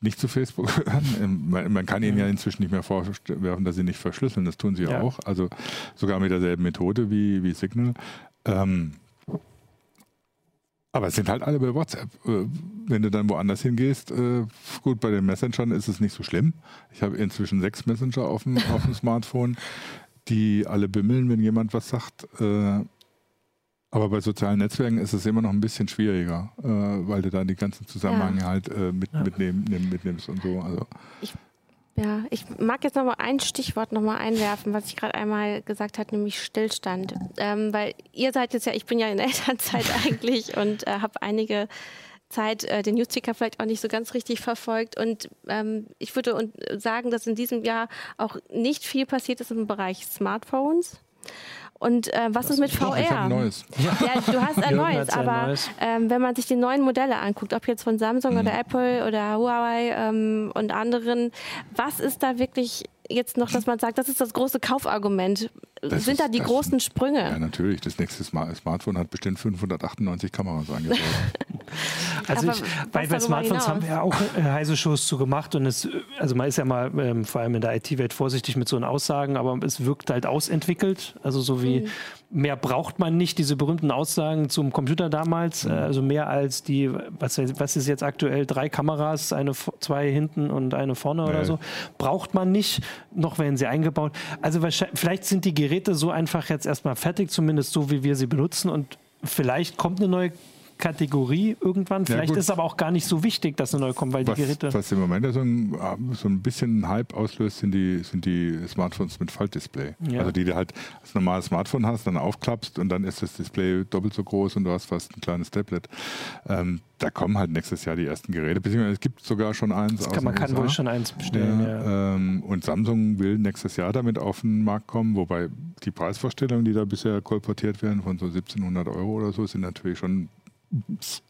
nicht zu Facebook [LAUGHS] gehören. Ähm, man, man, kann ihnen ja inzwischen nicht mehr vorwerfen, dass sie nicht verschlüsseln. Das tun sie ja auch. Also sogar mit derselben Methode wie, wie Signal. Ähm, aber es sind halt alle bei WhatsApp. Äh, wenn du dann woanders hingehst, äh, gut, bei den Messengern ist es nicht so schlimm. Ich habe inzwischen sechs Messenger auf dem, auf dem Smartphone, die alle bimmeln, wenn jemand was sagt. Äh, aber bei sozialen Netzwerken ist es immer noch ein bisschen schwieriger, weil du da die ganzen Zusammenhänge ja. halt mit, ja. mitnehmen, mitnimmst und so. Also. Ich ja, ich mag jetzt noch mal ein Stichwort noch mal einwerfen, was ich gerade einmal gesagt habe, nämlich Stillstand. Ähm, weil ihr seid jetzt ja, ich bin ja in Elternzeit [LAUGHS] eigentlich und äh, habe einige Zeit äh, den Newsticker vielleicht auch nicht so ganz richtig verfolgt. Und ähm, ich würde sagen, dass in diesem Jahr auch nicht viel passiert ist im Bereich Smartphones. Und äh, was das ist mit VR? Ich ein neues. [LAUGHS] Ja, du hast ein neues, aber ein neues. Ähm, wenn man sich die neuen Modelle anguckt, ob jetzt von Samsung mhm. oder Apple oder Huawei ähm, und anderen, was ist da wirklich jetzt noch, dass man sagt, das ist das große Kaufargument. Das Sind ist, da die großen Sprünge? Ja, natürlich. Das nächste Smartphone hat bestimmt 598 Kameras eingebaut. [LAUGHS] also ich, bei, bei Smartphones haben wir ja auch äh, heiße Shows zu gemacht und es, also man ist ja mal ähm, vor allem in der IT-Welt vorsichtig mit so Aussagen, aber es wirkt halt ausentwickelt. Also so wie mhm mehr braucht man nicht, diese berühmten Aussagen zum Computer damals, mhm. also mehr als die, was, was ist jetzt aktuell, drei Kameras, eine, zwei hinten und eine vorne nee. oder so, braucht man nicht, noch werden sie eingebaut. Also vielleicht sind die Geräte so einfach jetzt erstmal fertig, zumindest so, wie wir sie benutzen und vielleicht kommt eine neue Kategorie irgendwann. Vielleicht ja, ist es aber auch gar nicht so wichtig, dass eine neue kommt, weil was, die Geräte. Was im Moment so ein, so ein bisschen Hype auslöst, sind die, sind die Smartphones mit Faltdisplay. Ja. Also die du halt als normales Smartphone hast, dann aufklappst und dann ist das Display doppelt so groß und du hast fast ein kleines Tablet. Ähm, da kommen halt nächstes Jahr die ersten Geräte, beziehungsweise es gibt sogar schon eins. Kann, man kann wohl schon eins bestellen. Ja, ähm, und Samsung will nächstes Jahr damit auf den Markt kommen, wobei die Preisvorstellungen, die da bisher kolportiert werden, von so 1700 Euro oder so, sind natürlich schon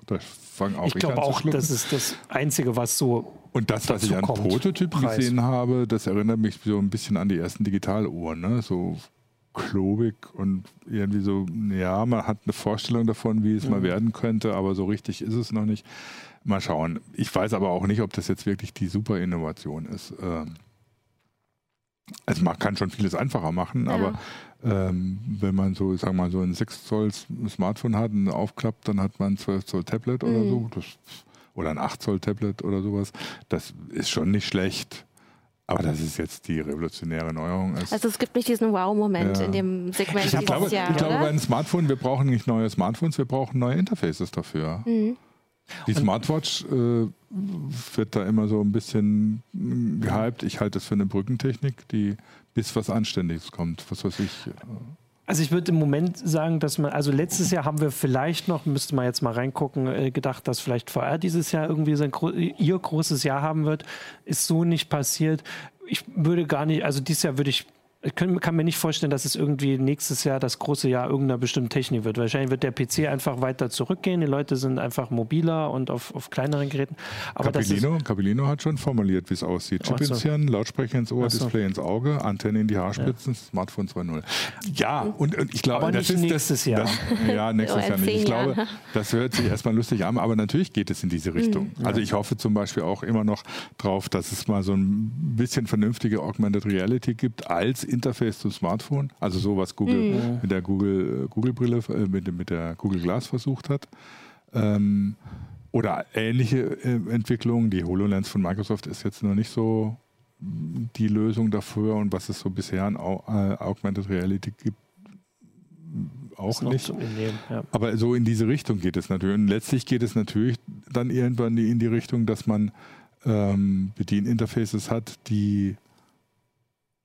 da fangen auch ich glaube auch, das ist das Einzige, was so. Und das, was ich an Prototypen gesehen habe, das erinnert mich so ein bisschen an die ersten Digitaluhren. Ne? So klobig und irgendwie so, ja, man hat eine Vorstellung davon, wie es mhm. mal werden könnte, aber so richtig ist es noch nicht. Mal schauen. Ich weiß aber auch nicht, ob das jetzt wirklich die super Innovation ist. Ähm, also man kann schon vieles einfacher machen, ja. aber ähm, wenn man so, sagen wir mal, so ein 6 Zoll Smartphone hat und aufklappt, dann hat man ein 12 Zoll Tablet mhm. oder so. Das, oder ein 8 Zoll Tablet oder sowas. Das ist schon nicht schlecht. Aber das ist jetzt die revolutionäre Neuerung. Es also es gibt nicht diesen Wow-Moment ja. in dem Segment ich glaube, Jahr, Ich glaube, bei einem Smartphone, wir brauchen nicht neue Smartphones, wir brauchen neue Interfaces dafür. Mhm. Die Smartwatch äh, wird da immer so ein bisschen gehypt. Ich halte das für eine Brückentechnik, die bis was Anständiges kommt. Was weiß ich. Äh, Also ich würde im Moment sagen, dass man, also letztes Jahr haben wir vielleicht noch, müsste man jetzt mal reingucken, äh, gedacht, dass vielleicht VR dieses Jahr irgendwie sein, ihr großes Jahr haben wird. Ist so nicht passiert. Ich würde gar nicht, also dieses Jahr würde ich ich kann, kann, mir nicht vorstellen, dass es irgendwie nächstes Jahr das große Jahr irgendeiner bestimmten Technik wird. Wahrscheinlich wird der PC einfach weiter zurückgehen. Die Leute sind einfach mobiler und auf, auf kleineren Geräten. Aber Capilino, ist, Capilino hat schon formuliert, wie es aussieht. Chip ins Hirn, Lautsprecher ins Ohr, so. Display ins Auge, Antenne in die Haarspitzen, ja. Smartphone 2.0. Ja, und, und, ich glaube, aber das ist nächstes das, Jahr. Das, ja, nächstes [LAUGHS] Jahr nicht. Ich glaube, das hört sich erstmal lustig an, aber natürlich geht es in diese Richtung. Mhm. Also ich hoffe zum Beispiel auch immer noch drauf, dass es mal so ein bisschen vernünftige Augmented Reality gibt als Interface zum Smartphone. Also so was Google mhm. mit der Google, äh, Google Brille, äh, mit, mit der Google Glass versucht hat. Ähm, oder ähnliche äh, Entwicklungen. Die HoloLens von Microsoft ist jetzt noch nicht so die Lösung dafür und was es so bisher an Augmented Reality gibt, auch nicht. Ja. Aber so in diese Richtung geht es natürlich. Und letztlich geht es natürlich dann irgendwann in die Richtung, dass man ähm, Bedieninterfaces hat, die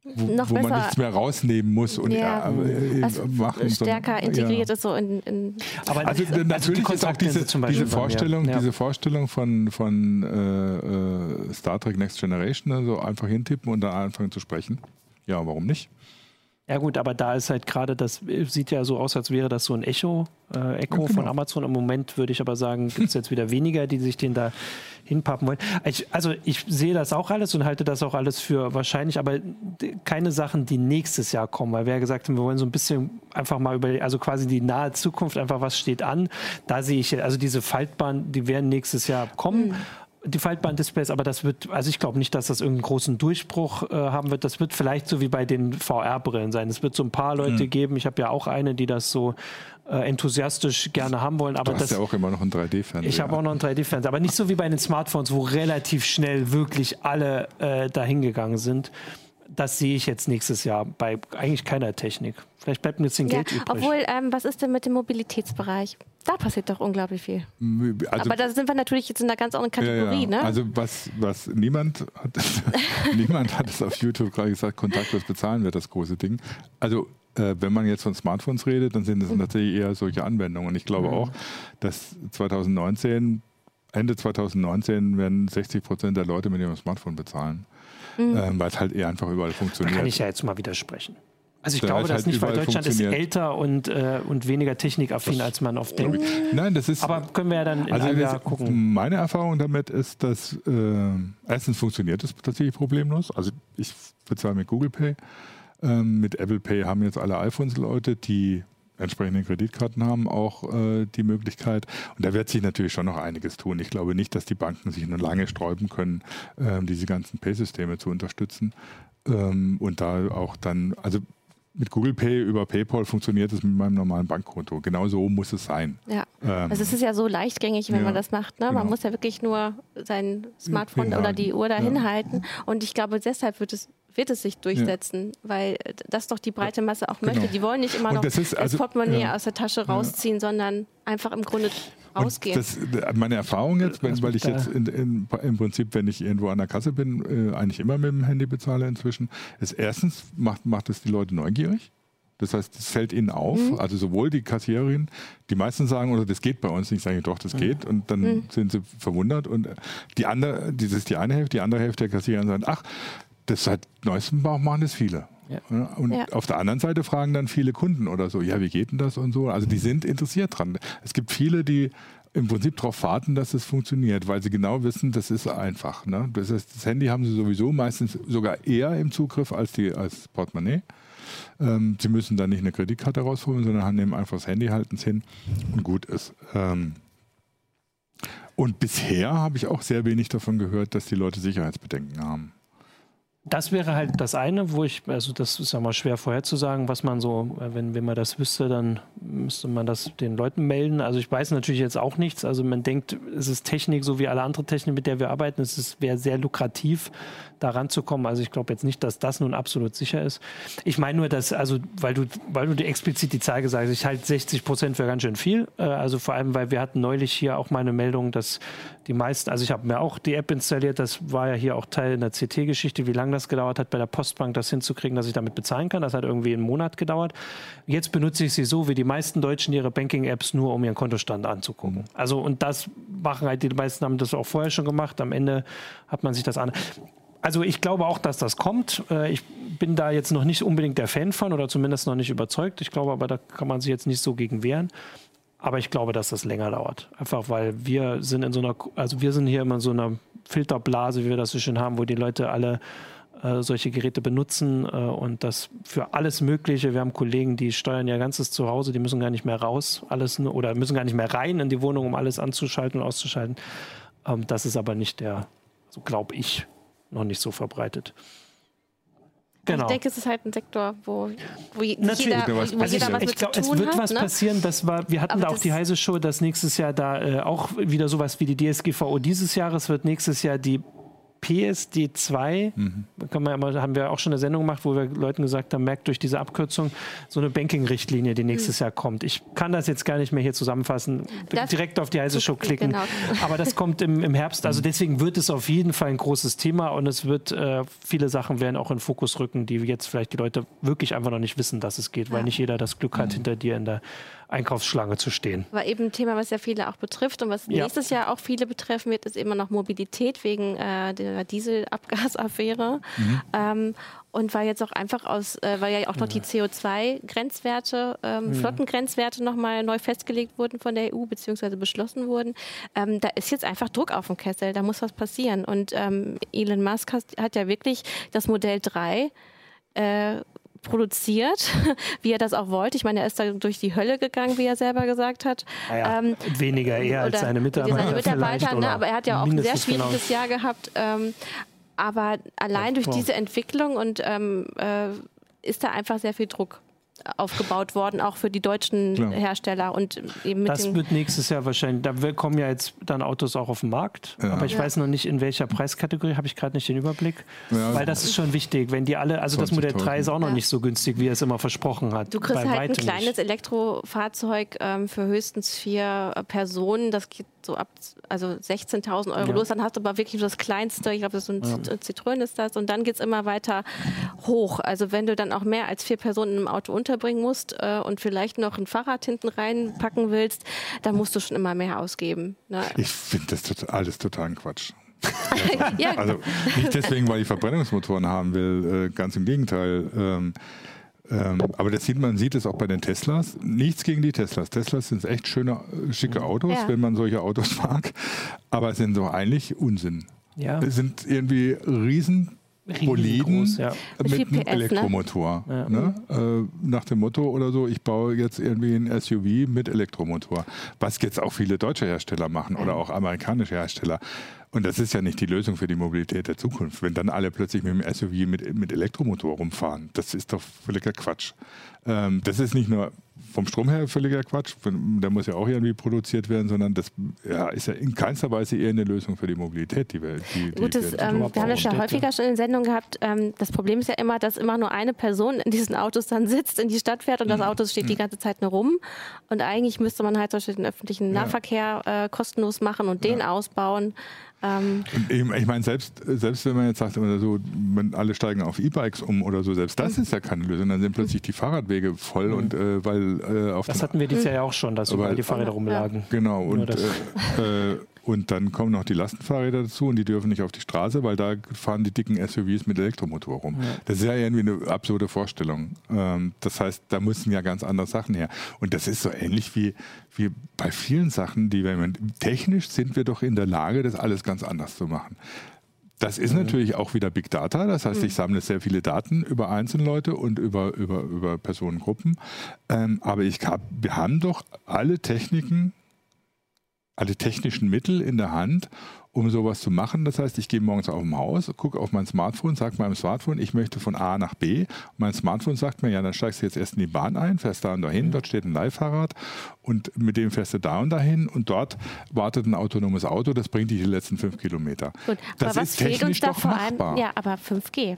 wo, noch wo besser, man nichts mehr rausnehmen muss und ja, ja, äh, machen. Stärker so, integriert ja. ist so in, in Aber also, also natürlich ist auch diese, diese Vorstellung, ja. diese Vorstellung von, von äh, äh, Star Trek Next Generation, also einfach hintippen und dann anfangen zu sprechen. Ja, warum nicht? Ja gut, aber da ist halt gerade, das sieht ja so aus, als wäre das so ein Echo, äh, Echo ja, genau. von Amazon. Im Moment würde ich aber sagen, gibt es jetzt wieder weniger, die sich den da hinpappen wollen. Ich, also ich sehe das auch alles und halte das auch alles für wahrscheinlich, aber keine Sachen, die nächstes Jahr kommen, weil wir ja gesagt haben, wir wollen so ein bisschen einfach mal über, also quasi die nahe Zukunft, einfach was steht an. Da sehe ich, also diese Faltbahn, die werden nächstes Jahr kommen. Mhm die faltbaren Displays, aber das wird, also ich glaube nicht, dass das irgendeinen großen Durchbruch äh, haben wird. Das wird vielleicht so wie bei den VR-Brillen sein. Es wird so ein paar Leute mhm. geben. Ich habe ja auch eine, die das so äh, enthusiastisch gerne haben wollen. Aber du hast das, ja auch immer noch einen 3D-Fernseher. Ich habe auch noch einen 3D-Fernseher, aber nicht so wie bei den Smartphones, wo relativ schnell wirklich alle äh, dahin gegangen sind das sehe ich jetzt nächstes Jahr bei eigentlich keiner Technik. Vielleicht bleibt mir jetzt ein ja, Geld übrig. Obwohl, ähm, was ist denn mit dem Mobilitätsbereich? Da passiert doch unglaublich viel. Also, Aber da sind wir natürlich jetzt in einer ganz anderen Kategorie. Ja, ja. Ne? Also was, was niemand hat, [LAUGHS] niemand hat es auf YouTube gerade gesagt, kontaktlos bezahlen wird das große Ding. Also äh, wenn man jetzt von Smartphones redet, dann sind es mhm. tatsächlich eher solche Anwendungen. Und ich glaube mhm. auch, dass 2019, Ende 2019 werden 60 Prozent der Leute mit ihrem Smartphone bezahlen mhm. ähm, weil es halt eher einfach überall funktioniert. Da kann ich ja jetzt mal widersprechen. Also ich da glaube das halt nicht, weil Deutschland ist älter und, äh, und weniger technikaffin, als man oft denkt. Nein, das ist. Aber können wir ja dann in also einem Jahr gucken. Meine Erfahrung damit ist, dass äh, erstens funktioniert es tatsächlich problemlos. Also ich bezahle mit Google Pay. Ähm, mit Apple Pay haben jetzt alle iPhones-Leute, die entsprechende Kreditkarten haben, auch äh, die Möglichkeit. Und da wird sich natürlich schon noch einiges tun. Ich glaube nicht, dass die Banken sich nur lange sträuben können, äh, diese ganzen Pay-Systeme zu unterstützen. Ähm, und da auch dann, also mit Google Pay über PayPal funktioniert es mit meinem normalen Bankkonto. Genau so muss es sein. Ja. Ähm, also es ist ja so leichtgängig, wenn ja, man das macht. Ne? Man genau. muss ja wirklich nur sein Smartphone oder die Uhr dahin ja. halten. Und ich glaube, deshalb wird es wird es sich durchsetzen, ja. weil das doch die breite Masse auch möchte. Genau. Die wollen nicht immer noch das, ist, also, das Portemonnaie ja. aus der Tasche rausziehen, ja. sondern einfach im Grunde rausgehen. Das, meine Erfahrung jetzt, weil, weil ich jetzt in, in, im Prinzip, wenn ich irgendwo an der Kasse bin, äh, eigentlich immer mit dem Handy bezahle inzwischen, ist erstens macht, macht es die Leute neugierig. Das heißt, es fällt ihnen auf, mhm. also sowohl die Kassiererin, die meisten sagen, oder das geht bei uns nicht, sage ich doch, das mhm. geht, und dann mhm. sind sie verwundert. Und die andere, das ist die eine Hälfte, die andere Hälfte der Kassiererin sagt, ach, das seit neuestem machen das viele. Ja. Und ja. auf der anderen Seite fragen dann viele Kunden oder so, ja, wie geht denn das und so. Also die sind interessiert dran. Es gibt viele, die im Prinzip darauf warten, dass es funktioniert, weil sie genau wissen, das ist einfach. Ne? Das, heißt, das Handy haben sie sowieso meistens sogar eher im Zugriff als, die, als Portemonnaie. Ähm, sie müssen dann nicht eine Kreditkarte rausholen, sondern nehmen einfach das Handy, halten es hin und gut ist. Ähm, und bisher habe ich auch sehr wenig davon gehört, dass die Leute Sicherheitsbedenken haben. Das wäre halt das eine, wo ich, also das ist ja mal schwer vorherzusagen, was man so, äh, wenn, wenn man das wüsste, dann müsste man das den Leuten melden. Also ich weiß natürlich jetzt auch nichts. Also man denkt, es ist Technik, so wie alle andere Technik, mit der wir arbeiten. Es wäre sehr lukrativ, da ranzukommen. Also ich glaube jetzt nicht, dass das nun absolut sicher ist. Ich meine nur, dass, also weil du, weil du dir explizit die Zahl gesagt hast, ich halte 60 Prozent für ganz schön viel. Äh, also vor allem, weil wir hatten neulich hier auch mal eine Meldung, dass die meisten, also ich habe mir auch die App installiert, das war ja hier auch Teil einer CT-Geschichte, wie lange das gedauert hat, bei der Postbank das hinzukriegen, dass ich damit bezahlen kann. Das hat irgendwie einen Monat gedauert. Jetzt benutze ich sie so, wie die meisten Deutschen ihre Banking-Apps nur, um ihren Kontostand anzugucken. Mhm. Also und das machen halt, die meisten haben das auch vorher schon gemacht. Am Ende hat man sich das an. Also ich glaube auch, dass das kommt. Äh, ich bin da jetzt noch nicht unbedingt der Fan von oder zumindest noch nicht überzeugt. Ich glaube aber, da kann man sich jetzt nicht so gegen wehren. Aber ich glaube, dass das länger dauert. Einfach weil wir sind in so einer, also wir sind hier immer in so einer Filterblase, wie wir das so schön haben, wo die Leute alle äh, solche Geräte benutzen äh, und das für alles Mögliche. Wir haben Kollegen, die steuern ihr ganzes Zuhause, die müssen gar nicht mehr raus, alles oder müssen gar nicht mehr rein in die Wohnung, um alles anzuschalten und auszuschalten. Ähm, das ist aber nicht der, so glaube ich, noch nicht so verbreitet. Genau. Ich denke, es ist halt ein Sektor, wo, wo jeder, wo jeder also was ich, mit ich glaub, zu tun Es wird hat, was ne? passieren. Das war, wir hatten Aber da auch die heiße Show, dass nächstes Jahr da äh, auch wieder sowas wie die DSGVO dieses Jahres wird nächstes Jahr die PSD2, mhm. kann man ja haben wir auch schon eine Sendung gemacht, wo wir Leuten gesagt haben, merkt durch diese Abkürzung so eine Banking-Richtlinie, die nächstes mhm. Jahr kommt. Ich kann das jetzt gar nicht mehr hier zusammenfassen, das direkt auf die heiße Show klicken. Genau. Aber das kommt im, im Herbst. Also mhm. deswegen wird es auf jeden Fall ein großes Thema und es wird äh, viele Sachen werden auch in Fokus rücken, die jetzt vielleicht die Leute wirklich einfach noch nicht wissen, dass es geht, ja. weil nicht jeder das Glück hat, mhm. hinter dir in der Einkaufsschlange zu stehen. War eben ein Thema, was ja viele auch betrifft und was ja. nächstes Jahr auch viele betreffen wird, ist immer noch Mobilität wegen äh, der Dieselabgasaffäre. Mhm. Ähm, und weil jetzt auch einfach aus, äh, weil ja auch noch die CO2-Grenzwerte, ähm, mhm. Flottengrenzwerte nochmal neu festgelegt wurden von der EU, beziehungsweise beschlossen wurden, ähm, da ist jetzt einfach Druck auf dem Kessel, da muss was passieren. Und ähm, Elon Musk hat, hat, ja wirklich das Modell 3 äh, produziert, [LAUGHS] wie er das auch wollte. Ich meine, er ist da durch die Hölle gegangen, wie er selber gesagt hat. Ja, ähm, weniger eher als seine Mitarbeiter. Seine Mitarbeiter ne, aber er hat ja auch ein sehr schwieriges genau. Jahr gehabt. Ähm, aber allein durch diese Entwicklung und ähm, äh, ist da einfach sehr viel Druck aufgebaut worden, auch für die deutschen Klar. Hersteller und eben mit Das wird nächstes Jahr wahrscheinlich, da kommen ja jetzt dann Autos auch auf den Markt, ja. aber ich ja. weiß noch nicht, in welcher Preiskategorie, habe ich gerade nicht den Überblick, ja, weil das ist schon wichtig, wenn die alle, also das Modell 3 ist auch noch nicht so günstig, wie er es immer versprochen hat. Du kriegst halt ein kleines nicht. Elektrofahrzeug ähm, für höchstens vier Personen, das geht so ab also 16.000 Euro ja. los, dann hast du aber wirklich das kleinste, ich glaube, so ein ja. Citroën ist das und dann geht es immer weiter hoch. Also wenn du dann auch mehr als vier Personen im Auto unterbringen musst äh, und vielleicht noch ein Fahrrad hinten reinpacken willst, dann musst du schon immer mehr ausgeben. Ne? Ich finde das total, alles total Quatsch. [LAUGHS] ja. Also nicht deswegen, weil ich Verbrennungsmotoren haben will, äh, ganz im Gegenteil. Ähm, aber das sieht man sieht es auch bei den Teslas. Nichts gegen die Teslas. Teslas sind echt schöne, schicke Autos, ja. wenn man solche Autos [LAUGHS] mag. Aber es sind so eigentlich Unsinn. Ja. Es sind irgendwie riesen Boliden ja. mit einem ne? Elektromotor. Ne? Ja. Ne? Äh, nach dem Motto oder so, ich baue jetzt irgendwie ein SUV mit Elektromotor. Was jetzt auch viele deutsche Hersteller machen oder auch amerikanische Hersteller. Und das ist ja nicht die Lösung für die Mobilität der Zukunft, wenn dann alle plötzlich mit dem SUV mit, mit Elektromotor rumfahren. Das ist doch völliger Quatsch. Ähm, das ist nicht nur vom Strom her völliger Quatsch, der muss ja auch irgendwie produziert werden, sondern das ja, ist ja in keinster Weise eher eine Lösung für die Mobilität, die wir die, Gut, das, wir, ähm, wir haben das ja häufiger schon in Sendungen gehabt. Ähm, das Problem ist ja immer, dass immer nur eine Person in diesen Autos dann sitzt, in die Stadt fährt und das mhm. Auto steht die mhm. ganze Zeit nur rum. Und eigentlich müsste man halt zum Beispiel den öffentlichen Nahverkehr äh, kostenlos machen und den ausbauen. Ähm ich, ich meine, selbst, selbst wenn man jetzt sagt, so, alle steigen auf E-Bikes um oder so, selbst das ist ja keine Lösung. Dann sind plötzlich die Fahrradwege voll mhm. und äh, weil äh, auf Das hatten wir dieses Jahr ja auch schon, dass überall die Fahrräder rumlagen. Genau, und und dann kommen noch die Lastenfahrräder dazu und die dürfen nicht auf die Straße, weil da fahren die dicken SUVs mit Elektromotor rum. Ja. Das ist ja irgendwie eine absurde Vorstellung. Ähm, das heißt, da müssen ja ganz andere Sachen her. Und das ist so ähnlich wie, wie bei vielen Sachen, die wir technisch sind wir doch in der Lage, das alles ganz anders zu machen. Das ist natürlich auch wieder Big Data. Das heißt, ich mhm. sammle sehr viele Daten über Einzelleute und über, über, über Personengruppen. Ähm, aber ich hab, wir haben doch alle Techniken alle technischen Mittel in der Hand, um sowas zu machen. Das heißt, ich gehe morgens auf dem Haus, gucke auf mein Smartphone, sage meinem Smartphone, ich möchte von A nach B. Und mein Smartphone sagt mir, ja, dann steigst du jetzt erst in die Bahn ein, fährst da und dahin, dort steht ein Leihfahrrad und mit dem fährst du da und dahin und dort wartet ein autonomes Auto, das bringt dich die letzten fünf Kilometer. Gut, das aber was ist fehlt uns da vor allem? Ja, aber 5G.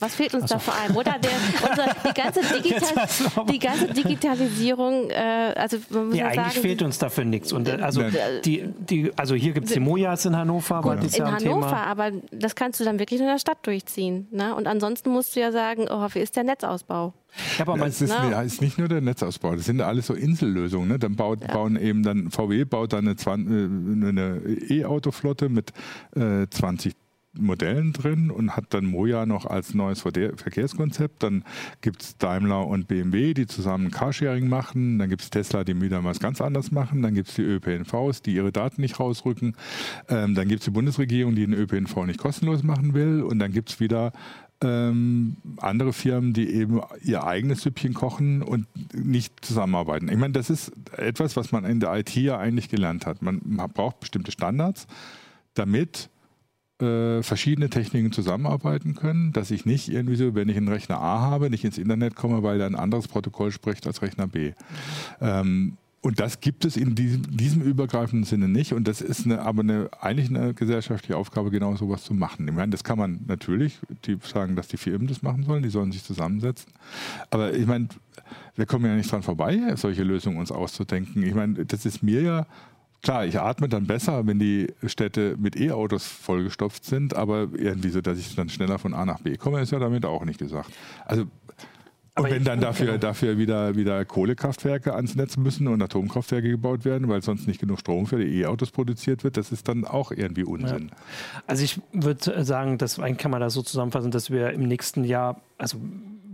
Was fehlt uns also. da vor allem? Oder der, unser, die, ganze [LAUGHS] Digital, die ganze Digitalisierung, äh, also man muss nee, ja eigentlich sagen, fehlt uns dafür nichts. Und äh, also, die, die, also hier gibt es die Mojas in Hannover, Gut, in ja Hannover, Thema. aber das kannst du dann wirklich in der Stadt durchziehen. Ne? Und ansonsten musst du ja sagen, oh, wie ist der Netzausbau? Ja, aber es ist, no. ist, nicht nur der Netzausbau, das sind alles so Insellösungen. Ne? Dann baut, ja. bauen eben dann VW baut dann eine, E-Auto-Flotte mit äh, 20 Modellen drin und hat dann Moja noch als neues Verkehrskonzept. Dann gibt es Daimler und BMW, die zusammen Carsharing machen. Dann gibt es Tesla, die wieder was ganz anderes machen. Dann gibt es die ÖPNVs, die ihre Daten nicht rausrücken. Ähm, dann gibt es die Bundesregierung, die den ÖPNV nicht kostenlos machen will. Und dann gibt es wieder ähm, andere Firmen, die eben ihr eigenes Süppchen kochen und nicht zusammenarbeiten. Ich meine, das ist etwas, was man in der IT ja eigentlich gelernt hat. Man, man braucht bestimmte Standards, damit äh, verschiedene Techniken zusammenarbeiten können, dass ich nicht irgendwie so, wenn ich einen Rechner A habe, nicht ins Internet komme, weil er ein anderes Protokoll spricht als Rechner B. Ähm, und das gibt es in diesem, diesem, übergreifenden Sinne nicht. Und das ist eine, aber eine, eigentlich eine gesellschaftliche Aufgabe, genau sowas zu machen. Ich meine, das kann man natürlich, die sagen, dass die Firmen das machen sollen, die sollen sich zusammensetzen. Aber ich meine, wir kommen ja nicht dran vorbei, solche Lösungen uns auszudenken. Ich meine, das ist mir ja Klar, ich atme dann besser, wenn die Städte mit E-Autos vollgestopft sind, aber irgendwie so, dass ich dann schneller von A nach B komme, ist ja damit auch nicht gesagt. Also und wenn dann dafür, dafür wieder, wieder Kohlekraftwerke ans Netz müssen und Atomkraftwerke gebaut werden, weil sonst nicht genug Strom für die E-Autos produziert wird, das ist dann auch irgendwie Unsinn. Ja. Also ich würde sagen, dass kann man das so zusammenfassen, dass wir im nächsten Jahr, also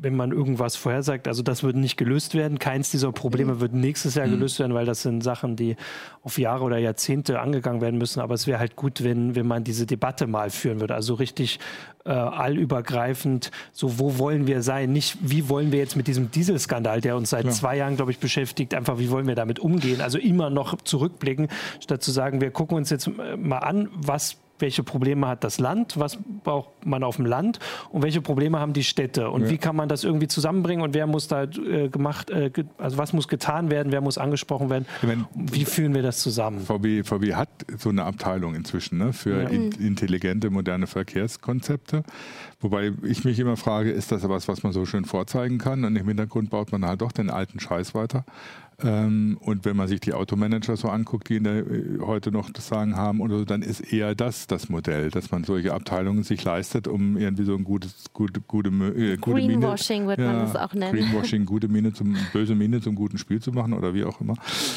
wenn man irgendwas vorhersagt. Also das wird nicht gelöst werden. Keins dieser Probleme mhm. wird nächstes Jahr mhm. gelöst werden, weil das sind Sachen, die auf Jahre oder Jahrzehnte angegangen werden müssen. Aber es wäre halt gut, wenn, wenn man diese Debatte mal führen würde. Also richtig äh, allübergreifend, so wo wollen wir sein? Nicht, wie wollen wir jetzt mit diesem Dieselskandal, der uns seit ja. zwei Jahren, glaube ich, beschäftigt, einfach, wie wollen wir damit umgehen? Also immer noch zurückblicken, statt zu sagen, wir gucken uns jetzt mal an, was welche Probleme hat das Land, was braucht man auf dem Land und welche Probleme haben die Städte und ja. wie kann man das irgendwie zusammenbringen und wer muss da äh, gemacht, äh, also was muss getan werden, wer muss angesprochen werden, meine, wie führen wir das zusammen? VW, VW hat so eine Abteilung inzwischen ne, für ja. in, intelligente, moderne Verkehrskonzepte, wobei ich mich immer frage, ist das was, was man so schön vorzeigen kann und im Hintergrund baut man halt doch den alten Scheiß weiter. Ähm, und wenn man sich die Automanager so anguckt, die der, äh, heute noch das Sagen haben, oder so, dann ist eher das das Modell, dass man solche Abteilungen sich leistet, um irgendwie so ein gutes, gute, gute, äh, gute Greenwashing Mine, wird ja, man das auch nennen. Greenwashing, gute Mine zum böse Mine zum guten Spiel zu machen oder wie auch immer.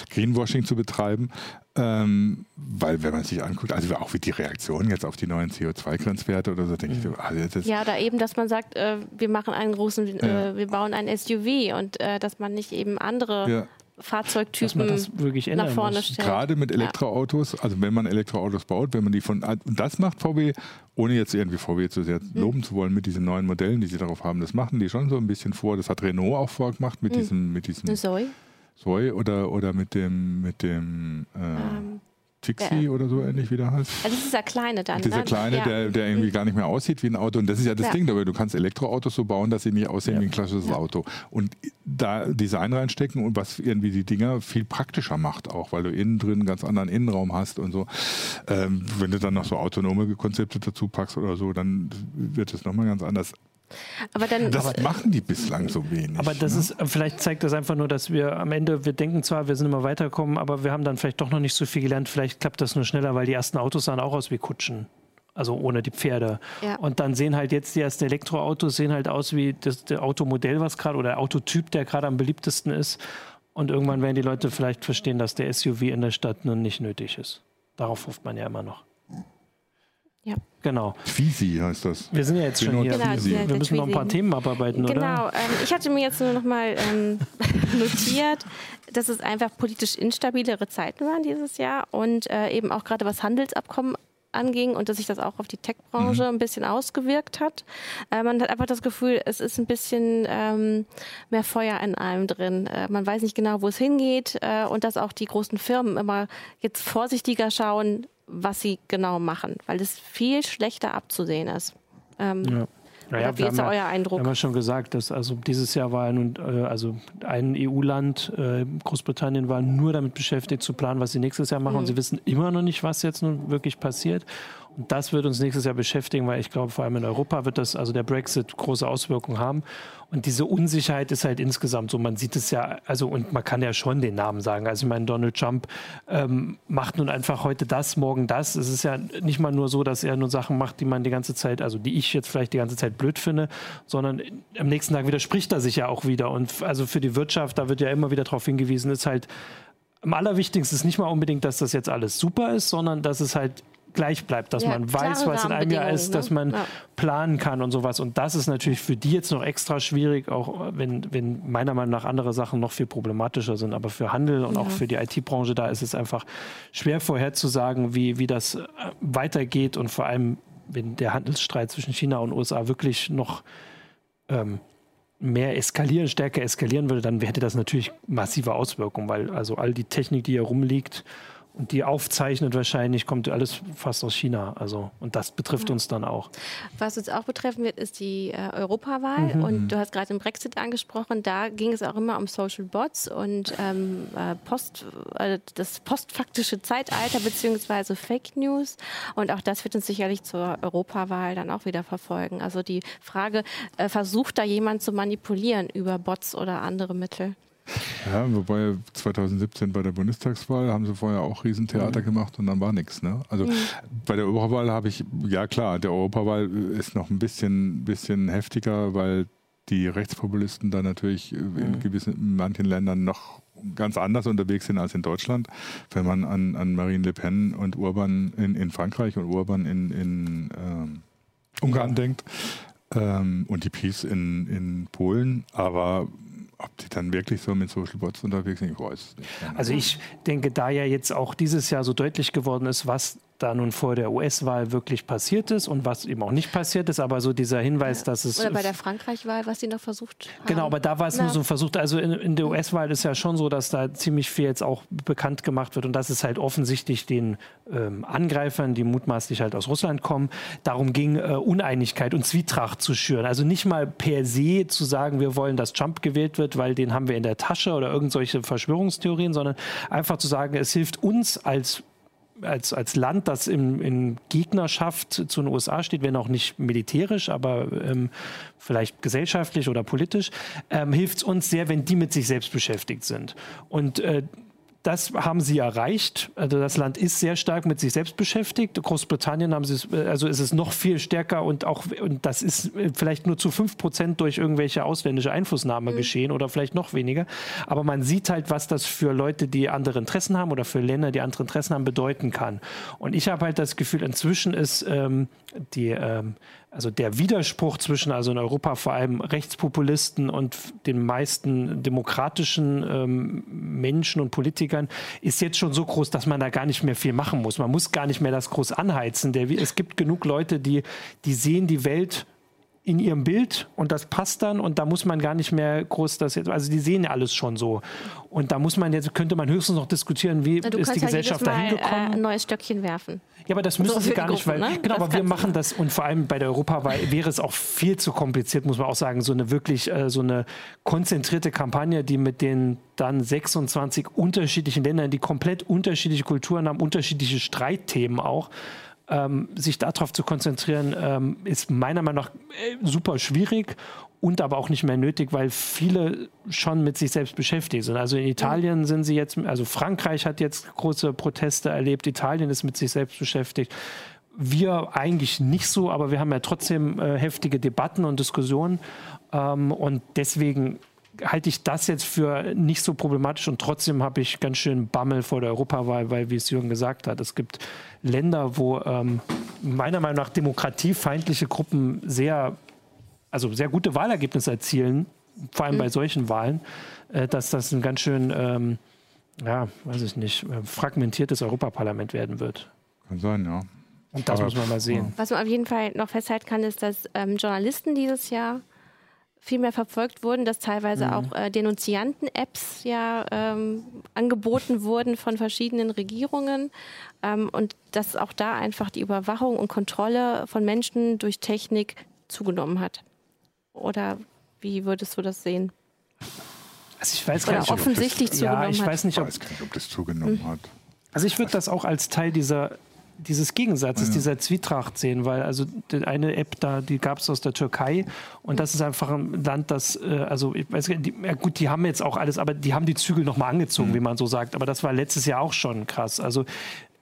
Greenwashing zu betreiben. Ähm, weil wenn man sich anguckt, also auch wie die Reaktion jetzt auf die neuen CO2-Grenzwerte oder so, denke mhm. ich, also das Ja, da eben, dass man sagt, äh, wir machen einen großen, äh, wir bauen ein SUV und äh, dass man nicht eben andere ja. Fahrzeugtypen nach vorne stellt. Gerade mit Elektroautos, also wenn man Elektroautos baut, wenn man die von, und das macht VW, ohne jetzt irgendwie VW zu sehr mhm. loben zu wollen mit diesen neuen Modellen, die sie darauf haben, das machen die schon so ein bisschen vor. Das hat Renault auch vorgemacht mit mhm. diesem, mit diesem Zoe. Zoe oder, oder mit dem, mit dem äh, ähm, Fixie ja. oder so ähnlich wie der heißt. Also das ist der kleine dann. Dieser ne? kleine, ja. der, der irgendwie mhm. gar nicht mehr aussieht wie ein Auto. Und das ist ja das ja. Ding dabei. Du kannst Elektroautos so bauen, dass sie nicht aussehen wie ein klassisches Auto. Und da Design reinstecken und was irgendwie die Dinger viel praktischer macht auch, weil du innen drin einen ganz anderen Innenraum hast und so. Ähm, wenn du dann noch so autonome Konzepte dazu packst oder so, dann wird es nochmal ganz anders. Aber dann, das aber, machen die bislang so wenig. Aber das ne? ist, vielleicht zeigt das einfach nur, dass wir am Ende, wir denken zwar, wir sind immer weitergekommen, aber wir haben dann vielleicht doch noch nicht so viel gelernt. Vielleicht klappt das nur schneller, weil die ersten Autos sahen auch aus wie Kutschen. Also ohne die Pferde. Ja. Und dann sehen halt jetzt die ersten Elektroautos sehen halt aus wie das, das Automodell, was gerade, oder der Autotyp, der gerade am beliebtesten ist. Und irgendwann werden die Leute vielleicht verstehen, dass der SUV in der Stadt nun nicht nötig ist. Darauf hofft man ja immer noch. Genau. Twisi heißt das. Wir sind ja jetzt schon hier. Genau, wir müssen noch ein paar Themen abarbeiten, genau, oder? Genau. Ähm, ich hatte mir jetzt nur noch mal ähm, [LAUGHS] notiert, dass es einfach politisch instabilere Zeiten waren dieses Jahr und äh, eben auch gerade was Handelsabkommen anging und dass sich das auch auf die Tech-Branche mhm. ein bisschen ausgewirkt hat. Äh, man hat einfach das Gefühl, es ist ein bisschen ähm, mehr Feuer in allem drin. Äh, man weiß nicht genau, wo es hingeht äh, und dass auch die großen Firmen immer jetzt vorsichtiger schauen, was sie genau machen, weil es viel schlechter abzusehen ist. Ähm, ja. Naja, wie ist euer Eindruck? Wir haben ja schon gesagt, dass also dieses Jahr war nun, äh, also ein EU-Land, äh, Großbritannien, war nur damit beschäftigt zu planen, was sie nächstes Jahr machen. Mhm. Und sie wissen immer noch nicht, was jetzt nun wirklich passiert. Das wird uns nächstes Jahr beschäftigen, weil ich glaube, vor allem in Europa wird das, also der Brexit große Auswirkungen haben. Und diese Unsicherheit ist halt insgesamt so. Man sieht es ja, also und man kann ja schon den Namen sagen. Also ich meine, Donald Trump ähm, macht nun einfach heute das, morgen das. Es ist ja nicht mal nur so, dass er nur Sachen macht, die man die ganze Zeit, also die ich jetzt vielleicht die ganze Zeit blöd finde, sondern am nächsten Tag widerspricht er sich ja auch wieder. Und also für die Wirtschaft, da wird ja immer wieder darauf hingewiesen, ist halt am allerwichtigsten ist nicht mal unbedingt, dass das jetzt alles super ist, sondern dass es halt gleich bleibt, dass ja, man weiß, was in einem Jahr ist, ne? dass man ja. planen kann und sowas. Und das ist natürlich für die jetzt noch extra schwierig, auch wenn, wenn meiner Meinung nach andere Sachen noch viel problematischer sind. Aber für Handel und ja. auch für die IT-Branche, da ist es einfach schwer vorherzusagen, wie, wie das äh, weitergeht und vor allem, wenn der Handelsstreit zwischen China und USA wirklich noch ähm, mehr eskalieren, stärker eskalieren würde, dann hätte das natürlich massive Auswirkungen, weil also all die Technik, die hier rumliegt und die aufzeichnet wahrscheinlich, kommt alles fast aus China. Also, und das betrifft ja. uns dann auch. Was uns auch betreffen wird, ist die äh, Europawahl. Mhm. Und du hast gerade den Brexit angesprochen. Da ging es auch immer um Social Bots und ähm, äh, Post, äh, das postfaktische Zeitalter beziehungsweise Fake News. Und auch das wird uns sicherlich zur Europawahl dann auch wieder verfolgen. Also die Frage, äh, versucht da jemand zu manipulieren über Bots oder andere Mittel? Ja, wobei 2017 bei der Bundestagswahl haben sie vorher auch Riesentheater mhm. gemacht und dann war nichts. Ne? Also mhm. bei der Europawahl habe ich, ja klar, der Europawahl ist noch ein bisschen, bisschen heftiger, weil die Rechtspopulisten da natürlich mhm. in gewissen, in manchen Ländern noch ganz anders unterwegs sind als in Deutschland. Wenn man an, an Marine Le Pen und Urban in, in Frankreich und Urban in, in ähm, Ungarn denkt ähm, und die Peace in, in Polen. Aber ob die dann wirklich so mit Social Bots unterwegs sind, ich weiß es nicht. Also ich denke, da ja jetzt auch dieses Jahr so deutlich geworden ist, was da nun vor der US-Wahl wirklich passiert ist und was eben auch nicht passiert ist, aber so dieser Hinweis, ja. dass es. Oder bei der Frankreich-Wahl, was sie noch versucht haben. Genau, aber da war es nur so versucht. Also in, in der US-Wahl ist ja schon so, dass da ziemlich viel jetzt auch bekannt gemacht wird und das ist halt offensichtlich den ähm, Angreifern, die mutmaßlich halt aus Russland kommen, darum ging, äh, Uneinigkeit und Zwietracht zu schüren. Also nicht mal per se zu sagen, wir wollen, dass Trump gewählt wird, weil den haben wir in der Tasche oder irgendwelche Verschwörungstheorien, sondern einfach zu sagen, es hilft uns als als, als Land, das in, in Gegnerschaft zu den USA steht, wenn auch nicht militärisch, aber ähm, vielleicht gesellschaftlich oder politisch, ähm, hilft es uns sehr, wenn die mit sich selbst beschäftigt sind. Und äh, das haben sie erreicht. Also das Land ist sehr stark mit sich selbst beschäftigt. Großbritannien haben sie es, also ist es noch viel stärker und auch, und das ist vielleicht nur zu fünf Prozent durch irgendwelche ausländische Einflussnahme mhm. geschehen oder vielleicht noch weniger. Aber man sieht halt, was das für Leute, die andere Interessen haben oder für Länder, die andere Interessen haben, bedeuten kann. Und ich habe halt das Gefühl, inzwischen ist ähm, die, ähm, also der Widerspruch zwischen, also in Europa vor allem Rechtspopulisten und den meisten demokratischen ähm, Menschen und Politikern, ist jetzt schon so groß, dass man da gar nicht mehr viel machen muss. Man muss gar nicht mehr das groß anheizen. Der, es gibt genug Leute, die, die sehen die Welt in ihrem Bild und das passt dann und da muss man gar nicht mehr groß das jetzt, also die sehen ja alles schon so. Und da muss man jetzt, könnte man höchstens noch diskutieren, wie Na, ist die halt Gesellschaft dahin gekommen. Äh, ein neues Stöckchen werfen. Ja, aber das müssen so sie gar nicht, weil, ne? genau, das aber wir machen das und vor allem bei der Europawahl wäre es auch viel zu kompliziert, muss man auch sagen, so eine wirklich, äh, so eine konzentrierte Kampagne, die mit den dann 26 unterschiedlichen Ländern, die komplett unterschiedliche Kulturen haben, unterschiedliche Streitthemen auch, ähm, sich darauf zu konzentrieren, ähm, ist meiner Meinung nach äh, super schwierig und aber auch nicht mehr nötig, weil viele schon mit sich selbst beschäftigt sind. Also in Italien sind sie jetzt, also Frankreich hat jetzt große Proteste erlebt, Italien ist mit sich selbst beschäftigt. Wir eigentlich nicht so, aber wir haben ja trotzdem äh, heftige Debatten und Diskussionen. Ähm, und deswegen halte ich das jetzt für nicht so problematisch und trotzdem habe ich ganz schön Bammel vor der Europawahl, weil, wie es Jürgen gesagt hat, es gibt Länder, wo ähm, meiner Meinung nach demokratiefeindliche Gruppen sehr, also sehr gute Wahlergebnisse erzielen, vor allem mhm. bei solchen Wahlen, äh, dass das ein ganz schön, ähm, ja, weiß ich nicht, äh, fragmentiertes Europaparlament werden wird. Kann sein, ja. Und das Aber, muss man mal sehen. Was man auf jeden Fall noch festhalten kann, ist, dass ähm, Journalisten dieses Jahr viel mehr verfolgt wurden, dass teilweise mhm. auch äh, Denunzianten-Apps ja ähm, angeboten wurden von verschiedenen Regierungen ähm, und dass auch da einfach die Überwachung und Kontrolle von Menschen durch Technik zugenommen hat. Oder wie würdest du das sehen? Also ich weiß Oder gar nicht, offensichtlich ob das, zugenommen ja, ich hat. weiß nicht, ob, ich weiß nicht, ob das zugenommen mhm. hat. Also ich würde das auch als Teil dieser dieses Gegensatzes, ja. dieser Zwietracht sehen, weil also eine App da, die gab es aus der Türkei und das ist einfach ein Land, das, äh, also ich weiß nicht, ja gut, die haben jetzt auch alles, aber die haben die Zügel nochmal angezogen, mhm. wie man so sagt, aber das war letztes Jahr auch schon krass. Also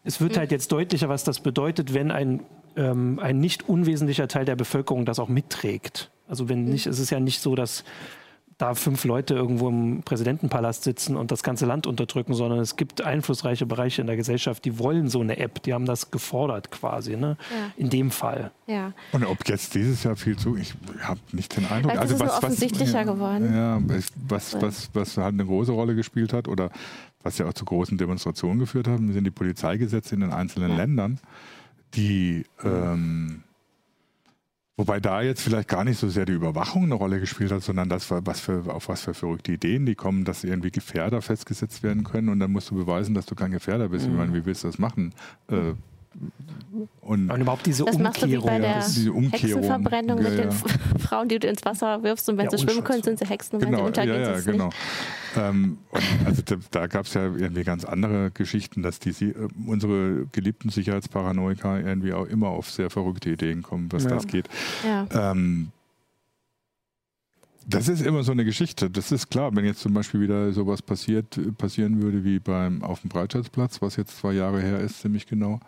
es wird mhm. halt jetzt deutlicher, was das bedeutet, wenn ein, ähm, ein nicht unwesentlicher Teil der Bevölkerung das auch mitträgt. Also wenn mhm. nicht, es ist ja nicht so, dass da fünf Leute irgendwo im Präsidentenpalast sitzen und das ganze Land unterdrücken, sondern es gibt einflussreiche Bereiche in der Gesellschaft, die wollen so eine App, die haben das gefordert quasi, ne? Ja. in dem Fall. Ja. Und ob jetzt dieses Jahr viel zu, ich habe nicht den Eindruck. Also ist es was, offensichtlicher was, geworden. Ja, was, was, was halt eine große Rolle gespielt hat oder was ja auch zu großen Demonstrationen geführt hat, sind die Polizeigesetze in den einzelnen ja. Ländern, die ähm, Wobei da jetzt vielleicht gar nicht so sehr die Überwachung eine Rolle gespielt hat, sondern das, was für, auf was für verrückte Ideen die kommen, dass irgendwie Gefährder festgesetzt werden können und dann musst du beweisen, dass du kein Gefährder bist. Mhm. Ich meine, wie willst du das machen? Äh, und, und, überhaupt diese das Umkehrung. Machst du wie bei der diese Umkehrung. Hexenverbrennung ja, mit den [LAUGHS] Frauen, die du ins Wasser wirfst und wenn ja, sie schwimmen können, sind sie Hexen und genau, wenn sie untergehen, ja, ja, sind genau. Ähm, also da, da gab es ja irgendwie ganz andere Geschichten, dass die, äh, unsere geliebten Sicherheitsparanoiker irgendwie auch immer auf sehr verrückte Ideen kommen, was das geht. Ähm, das ist immer so eine Geschichte. Das ist klar, wenn jetzt zum Beispiel wieder sowas passiert, passieren würde wie beim auf dem Breitscheidplatz, was jetzt zwei Jahre her ist, ziemlich genau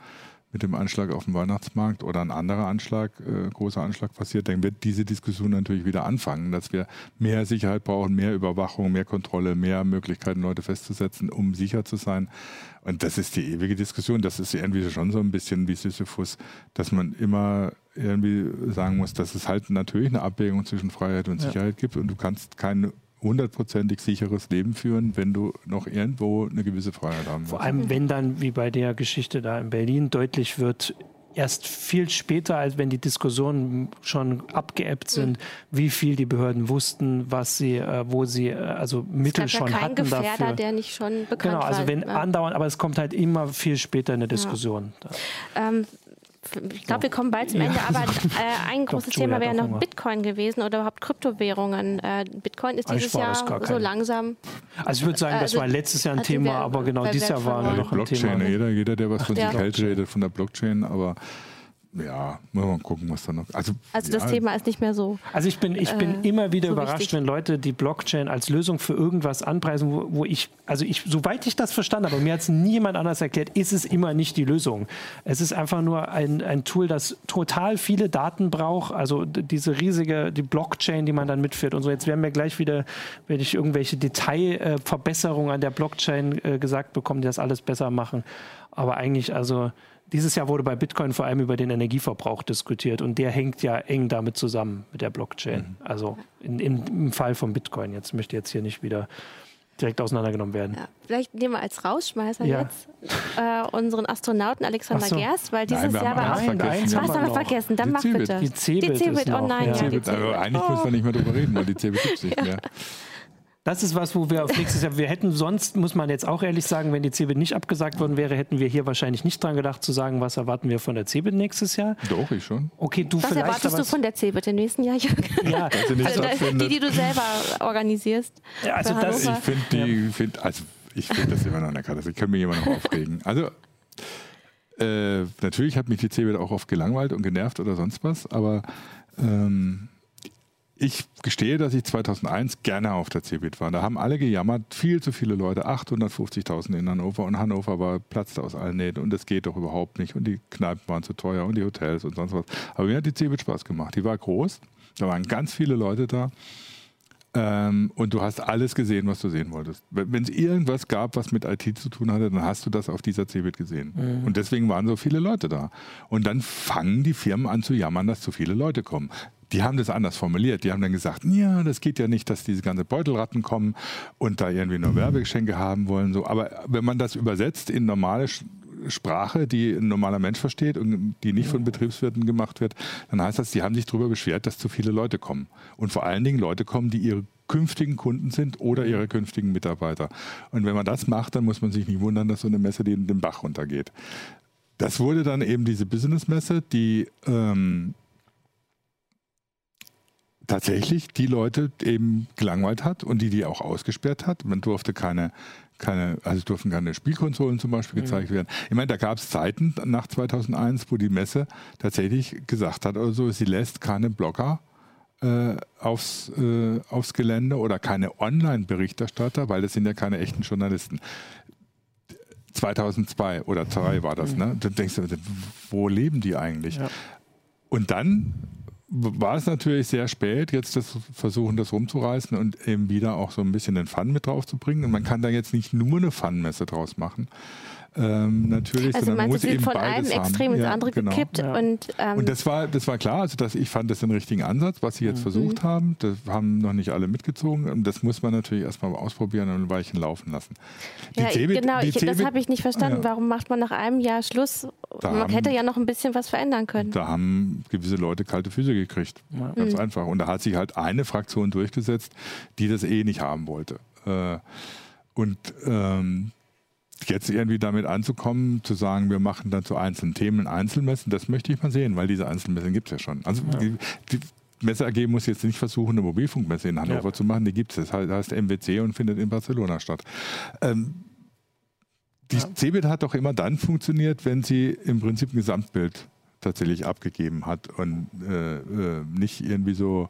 mit dem Anschlag auf dem Weihnachtsmarkt oder ein anderer Anschlag, äh, großer Anschlag passiert, dann wird diese Diskussion natürlich wieder anfangen, dass wir mehr Sicherheit brauchen, mehr Überwachung, mehr Kontrolle, mehr Möglichkeiten, Leute festzusetzen, um sicher zu sein. Und das ist die ewige Diskussion. Das ist irgendwie schon so ein bisschen wie Sisyphus, dass man immer irgendwie sagen muss, dass es halt natürlich eine Abwägung zwischen Freiheit und Sicherheit ja. gibt und du kannst keine hundertprozentig sicheres Leben führen, wenn du noch irgendwo eine gewisse Freiheit haben willst. Vor allem, wenn dann, wie bei der Geschichte da in Berlin, deutlich wird, erst viel später, als wenn die Diskussionen schon abgeebbt sind, wie viel die Behörden wussten, was sie, äh, wo sie, äh, also Mittel es schon ja kein hatten Gefährder, dafür. der nicht schon bekannt genau, also war. wenn ja. andauernd, aber es kommt halt immer viel später in der Diskussion. Ja. Ähm, ich glaube, wir kommen bald zum Ende, aber äh, [LAUGHS] ein großes Thema wäre noch Bitcoin gewesen oder überhaupt Kryptowährungen. Äh, Bitcoin ist dieses Jahr so langsam. Also ich würde sagen, das also, war letztes Jahr ein Thema, aber genau dieses Jahr war noch ein Thema. Jeder, jeder, der was von sich hält, redet von der Blockchain, aber ja, man gucken, was da noch. Also, also das ja. Thema ist nicht mehr so. Also ich bin, ich bin äh, immer wieder so überrascht, wichtig. wenn Leute die Blockchain als Lösung für irgendwas anpreisen, wo, wo ich, also ich, soweit ich das verstanden habe, mir hat es niemand anders erklärt, ist es immer nicht die Lösung. Es ist einfach nur ein, ein Tool, das total viele Daten braucht, also diese riesige, die Blockchain, die man dann mitführt und so. Jetzt werden wir gleich wieder, wenn ich irgendwelche Detailverbesserungen an der Blockchain äh, gesagt bekommen, die das alles besser machen. Aber eigentlich, also dieses Jahr wurde bei Bitcoin vor allem über den Energieverbrauch diskutiert und der hängt ja eng damit zusammen mit der Blockchain. Mhm. Also in, in, im Fall von Bitcoin. Jetzt möchte jetzt hier nicht wieder direkt auseinandergenommen werden. Ja, vielleicht nehmen wir als Rausschmeißer ja. jetzt äh, unseren Astronauten Alexander so. Gerst, weil dieses nein, Jahr war auch. Nein, was haben wir vergessen? Dann mach bitte. Die Cebit, die Cebit oh nein, ja. ja. Also eigentlich oh. müssen wir nicht mehr drüber reden, weil die Cebit gibt es [LAUGHS] nicht mehr. Das ist was, wo wir auf nächstes Jahr, wir hätten sonst, muss man jetzt auch ehrlich sagen, wenn die CeBIT nicht abgesagt worden wäre, hätten wir hier wahrscheinlich nicht dran gedacht zu sagen, was erwarten wir von der CeBIT nächstes Jahr. Doch, ich schon. Okay, du was vielleicht. Was erwartest du von der CeBIT im nächsten Jahr, Jürgen? Ja, [LAUGHS] also die, die du selber organisierst. Ja, also das, ich finde die, find, also ich finde das immer noch eine Katastrophe. Ich kann mich immer noch aufregen. Also äh, natürlich hat mich die CeBIT auch oft gelangweilt und genervt oder sonst was, aber ähm, ich gestehe, dass ich 2001 gerne auf der CeBIT war. Da haben alle gejammert, viel zu viele Leute, 850.000 in Hannover und Hannover war platzte aus allen Nähten und das geht doch überhaupt nicht und die Kneipen waren zu teuer und die Hotels und sonst was. Aber mir hat die CeBIT Spaß gemacht. Die war groß, da waren ganz viele Leute da ähm, und du hast alles gesehen, was du sehen wolltest. Wenn es irgendwas gab, was mit IT zu tun hatte, dann hast du das auf dieser CeBIT gesehen. Mhm. Und deswegen waren so viele Leute da. Und dann fangen die Firmen an zu jammern, dass zu viele Leute kommen die haben das anders formuliert. Die haben dann gesagt, ja, das geht ja nicht, dass diese ganze Beutelratten kommen und da irgendwie nur Werbegeschenke haben wollen. So. Aber wenn man das übersetzt in normale Sprache, die ein normaler Mensch versteht und die nicht von Betriebswirten gemacht wird, dann heißt das, die haben sich darüber beschwert, dass zu viele Leute kommen. Und vor allen Dingen Leute kommen, die ihre künftigen Kunden sind oder ihre künftigen Mitarbeiter. Und wenn man das macht, dann muss man sich nicht wundern, dass so eine Messe den, den Bach runtergeht. Das wurde dann eben diese Business-Messe, die ähm, tatsächlich die Leute eben gelangweilt hat und die die auch ausgesperrt hat. Man durfte keine, keine, also durften keine Spielkonsolen zum Beispiel gezeigt mhm. werden. Ich meine, da gab es Zeiten nach 2001, wo die Messe tatsächlich gesagt hat, also sie lässt keine Blogger äh, aufs, äh, aufs Gelände oder keine Online-Berichterstatter, weil das sind ja keine echten Journalisten. 2002 oder 2003 war das, ne? Dann denkst du, wo leben die eigentlich? Ja. Und dann war es natürlich sehr spät, jetzt das versuchen, das rumzureißen und eben wieder auch so ein bisschen den Fun mit drauf zu bringen. Und man kann da jetzt nicht nur eine Fun-Messe draus machen, ähm, natürlich, also sondern muss eben von einem Extrem ins andere genau. gekippt. Ja. Und, ähm und das war, das war klar, also dass ich fand das den richtigen Ansatz, was sie jetzt mhm. versucht haben. Das haben noch nicht alle mitgezogen. Und das muss man natürlich erstmal ausprobieren und ein Weilchen laufen lassen. Die ja, CeBIT, genau, ich, CeBIT, das habe ich nicht verstanden. Ja. Warum macht man nach einem Jahr Schluss? Da man haben, hätte ja noch ein bisschen was verändern können. Da haben gewisse Leute kalte Füße gekriegt. Ja. Ganz mhm. einfach. Und da hat sich halt eine Fraktion durchgesetzt, die das eh nicht haben wollte. Äh, und ähm, jetzt irgendwie damit anzukommen, zu sagen, wir machen dann zu einzelnen Themen Einzelmessen, das möchte ich mal sehen, weil diese Einzelmessen gibt es ja schon. Also ja. die, die Messe AG muss jetzt nicht versuchen, eine Mobilfunkmesse in Hannover ja. zu machen, die gibt es. Das heißt MWC und findet in Barcelona statt. Ähm, die ja. CeBIT hat doch immer dann funktioniert, wenn sie im Prinzip ein Gesamtbild tatsächlich abgegeben hat und äh, äh, nicht irgendwie so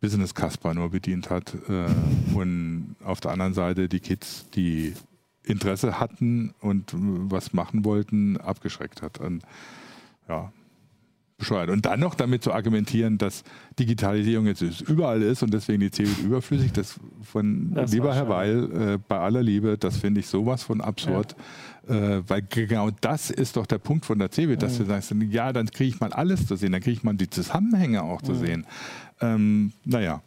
Business Casper nur bedient hat äh, und auf der anderen Seite die Kids, die Interesse hatten und was machen wollten, abgeschreckt hat. Und, ja, bescheuert. Und dann noch damit zu argumentieren, dass Digitalisierung jetzt überall ist und deswegen die CeBIT überflüssig, das von das lieber Herr Weil, äh, bei aller Liebe, das finde ich sowas von absurd. Ja. Äh, weil genau das ist doch der Punkt von der CeBIT, dass mhm. du sagst, ja, dann kriege ich mal alles zu sehen, dann kriege ich mal die Zusammenhänge auch zu mhm. sehen. Ähm, naja.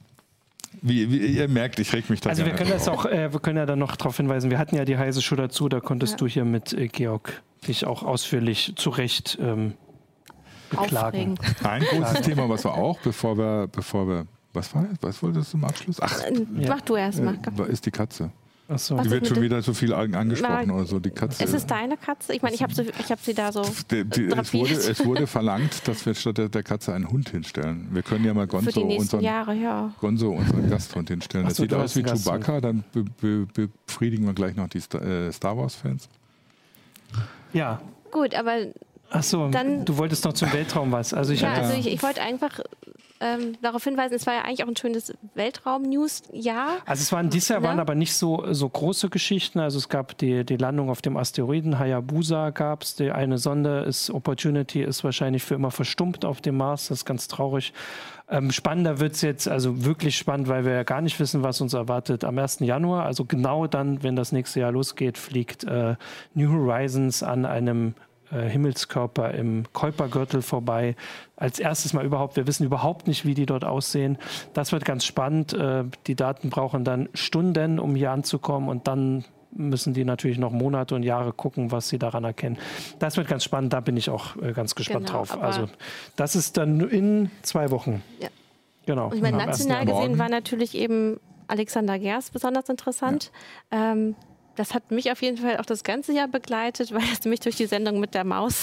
Wie, wie, ihr merkt, ich reg mich da Also wir können das auch, äh, wir können ja dann noch darauf hinweisen, wir hatten ja die heiße Show dazu, da konntest ja. du hier mit äh, Georg dich auch ausführlich zurecht ähm, beklagen. Aufregen. Ein großes Thema, was wir auch, bevor wir, bevor wir, was war was wolltest du zum Abschluss? Ach, äh, mach du erst mal. Äh, ist die Katze. So. Die wird schon wieder so viel angesprochen Na, oder so. Die Katze. Ist es deine Katze? Ich meine, ich habe so, hab sie da so. Die, die, es, wurde, es, wurde, [LAUGHS] verlangt, dass wir statt der, der, Katze einen Hund hinstellen. Wir können ja mal Gonzo, unseren, Jahre, ja. Gonzo unseren Gasthund hinstellen. Das so, sieht aus wie Chewbacca, dann be, be, befriedigen wir gleich noch die äh, Star Wars-Fans. Ja. Gut, aber Achso, du wolltest noch zum Weltraum was. Also ich, ja, also ich, ich wollte einfach ähm, darauf hinweisen, es war ja eigentlich auch ein schönes Weltraum-News-Jahr. Also es waren dieses Jahr ja. waren aber nicht so, so große Geschichten. Also es gab die, die Landung auf dem Asteroiden Hayabusa gab es. Die eine Sonde ist Opportunity ist wahrscheinlich für immer verstummt auf dem Mars. Das ist ganz traurig. Ähm, spannender wird es jetzt, also wirklich spannend, weil wir ja gar nicht wissen, was uns erwartet. Am 1. Januar, also genau dann, wenn das nächste Jahr losgeht, fliegt äh, New Horizons an einem äh, Himmelskörper im Kuipergürtel vorbei. Als erstes mal überhaupt, wir wissen überhaupt nicht, wie die dort aussehen. Das wird ganz spannend. Äh, die Daten brauchen dann Stunden, um hier anzukommen und dann müssen die natürlich noch Monate und Jahre gucken, was sie daran erkennen. Das wird ganz spannend, da bin ich auch äh, ganz gespannt genau, drauf. Also das ist dann in zwei Wochen. Ja. Genau. ich meine, national gesehen war natürlich eben Alexander Gers besonders interessant. Ja. Ähm, das hat mich auf jeden Fall auch das ganze Jahr begleitet, [LAUGHS] weil es mich durch die Sendung mit der Maus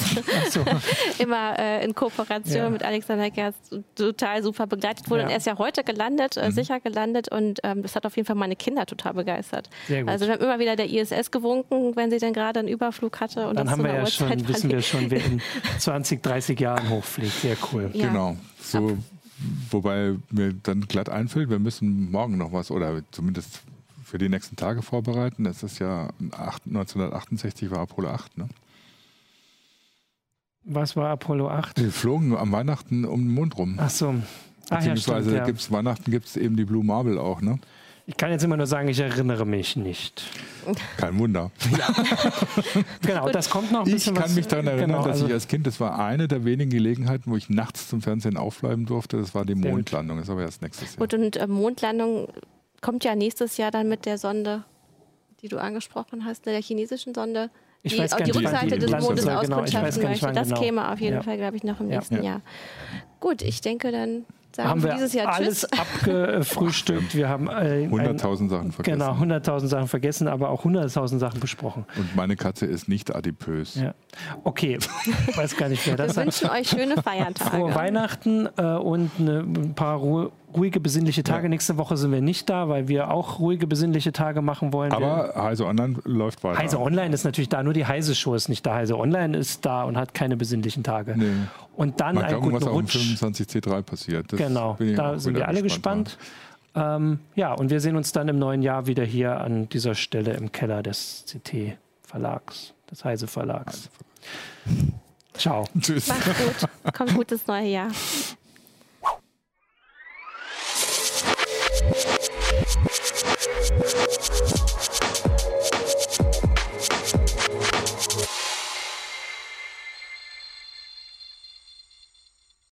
so. [LAUGHS] immer äh, in Kooperation ja. mit Alexander Gerz total super begleitet wurde. Ja. Und er ist ja heute gelandet, äh, mhm. sicher gelandet und ähm, das hat auf jeden Fall meine Kinder total begeistert. Also wir haben immer wieder der ISS gewunken, wenn sie dann gerade einen Überflug hatte. Und dann haben wir ja schon, wissen wir schon, wer in [LAUGHS] 20, 30 Jahren hochfliegt. Sehr cool. Ja. Genau. So, wobei mir dann glatt einfällt, wir müssen morgen noch was oder zumindest für die nächsten Tage vorbereiten. Das ist ja 1968 war Apollo 8, ne? Was war Apollo 8? Die flogen am Weihnachten um den Mond rum. Ach so. Ach, Beziehungsweise ja, ja. gibt's Weihnachten gibt es eben die Blue Marble auch, ne? Ich kann jetzt immer nur sagen, ich erinnere mich nicht. Kein Wunder. Ja. [LAUGHS] genau, das kommt noch ein bisschen. Ich kann was, mich daran erinnern, genau, dass also ich als Kind, das war eine der wenigen Gelegenheiten, wo ich nachts zum Fernsehen aufbleiben durfte. Das war die Mondlandung. Das ist aber erst nächstes Jahr. Gut, und äh, Mondlandung kommt ja nächstes Jahr dann mit der Sonde, die du angesprochen hast, der chinesischen Sonde, ich die auf die Rückseite des Mondes genau, auskundschaften genau, möchte. Das genau. käme auf jeden ja. Fall, glaube ich, noch im nächsten ja. Jahr. Gut, ich denke, dann sagen haben wir dieses Jahr alles Tschüss. abgefrühstückt. Wir haben äh, 100.000 Sachen vergessen. Genau, 100.000 Sachen vergessen, aber auch 100.000 Sachen besprochen. Und meine Katze ist nicht adipös. Ja. Okay, weiß gar nicht mehr. Das wir wünschen euch schöne Feiertage. Frohe Weihnachten äh, und eine, ein paar Ruhe ruhige, besinnliche Tage. Ja. Nächste Woche sind wir nicht da, weil wir auch ruhige, besinnliche Tage machen wollen. Aber wir Heise Online läuft weiter. Heise Online ist natürlich da, nur die Heise Show ist nicht da. Heise Online ist da und hat keine besinnlichen Tage. Nee. Und dann Mal glauben, einen guten was Rutsch. Auch im 25C3 passiert. Das genau, da sind wir alle gespannt. Ähm, ja, und wir sehen uns dann im neuen Jahr wieder hier an dieser Stelle im Keller des CT Verlags, des Heise Verlags. Ciao. Tschüss. Macht's gut. Kommt gutes neue Jahr.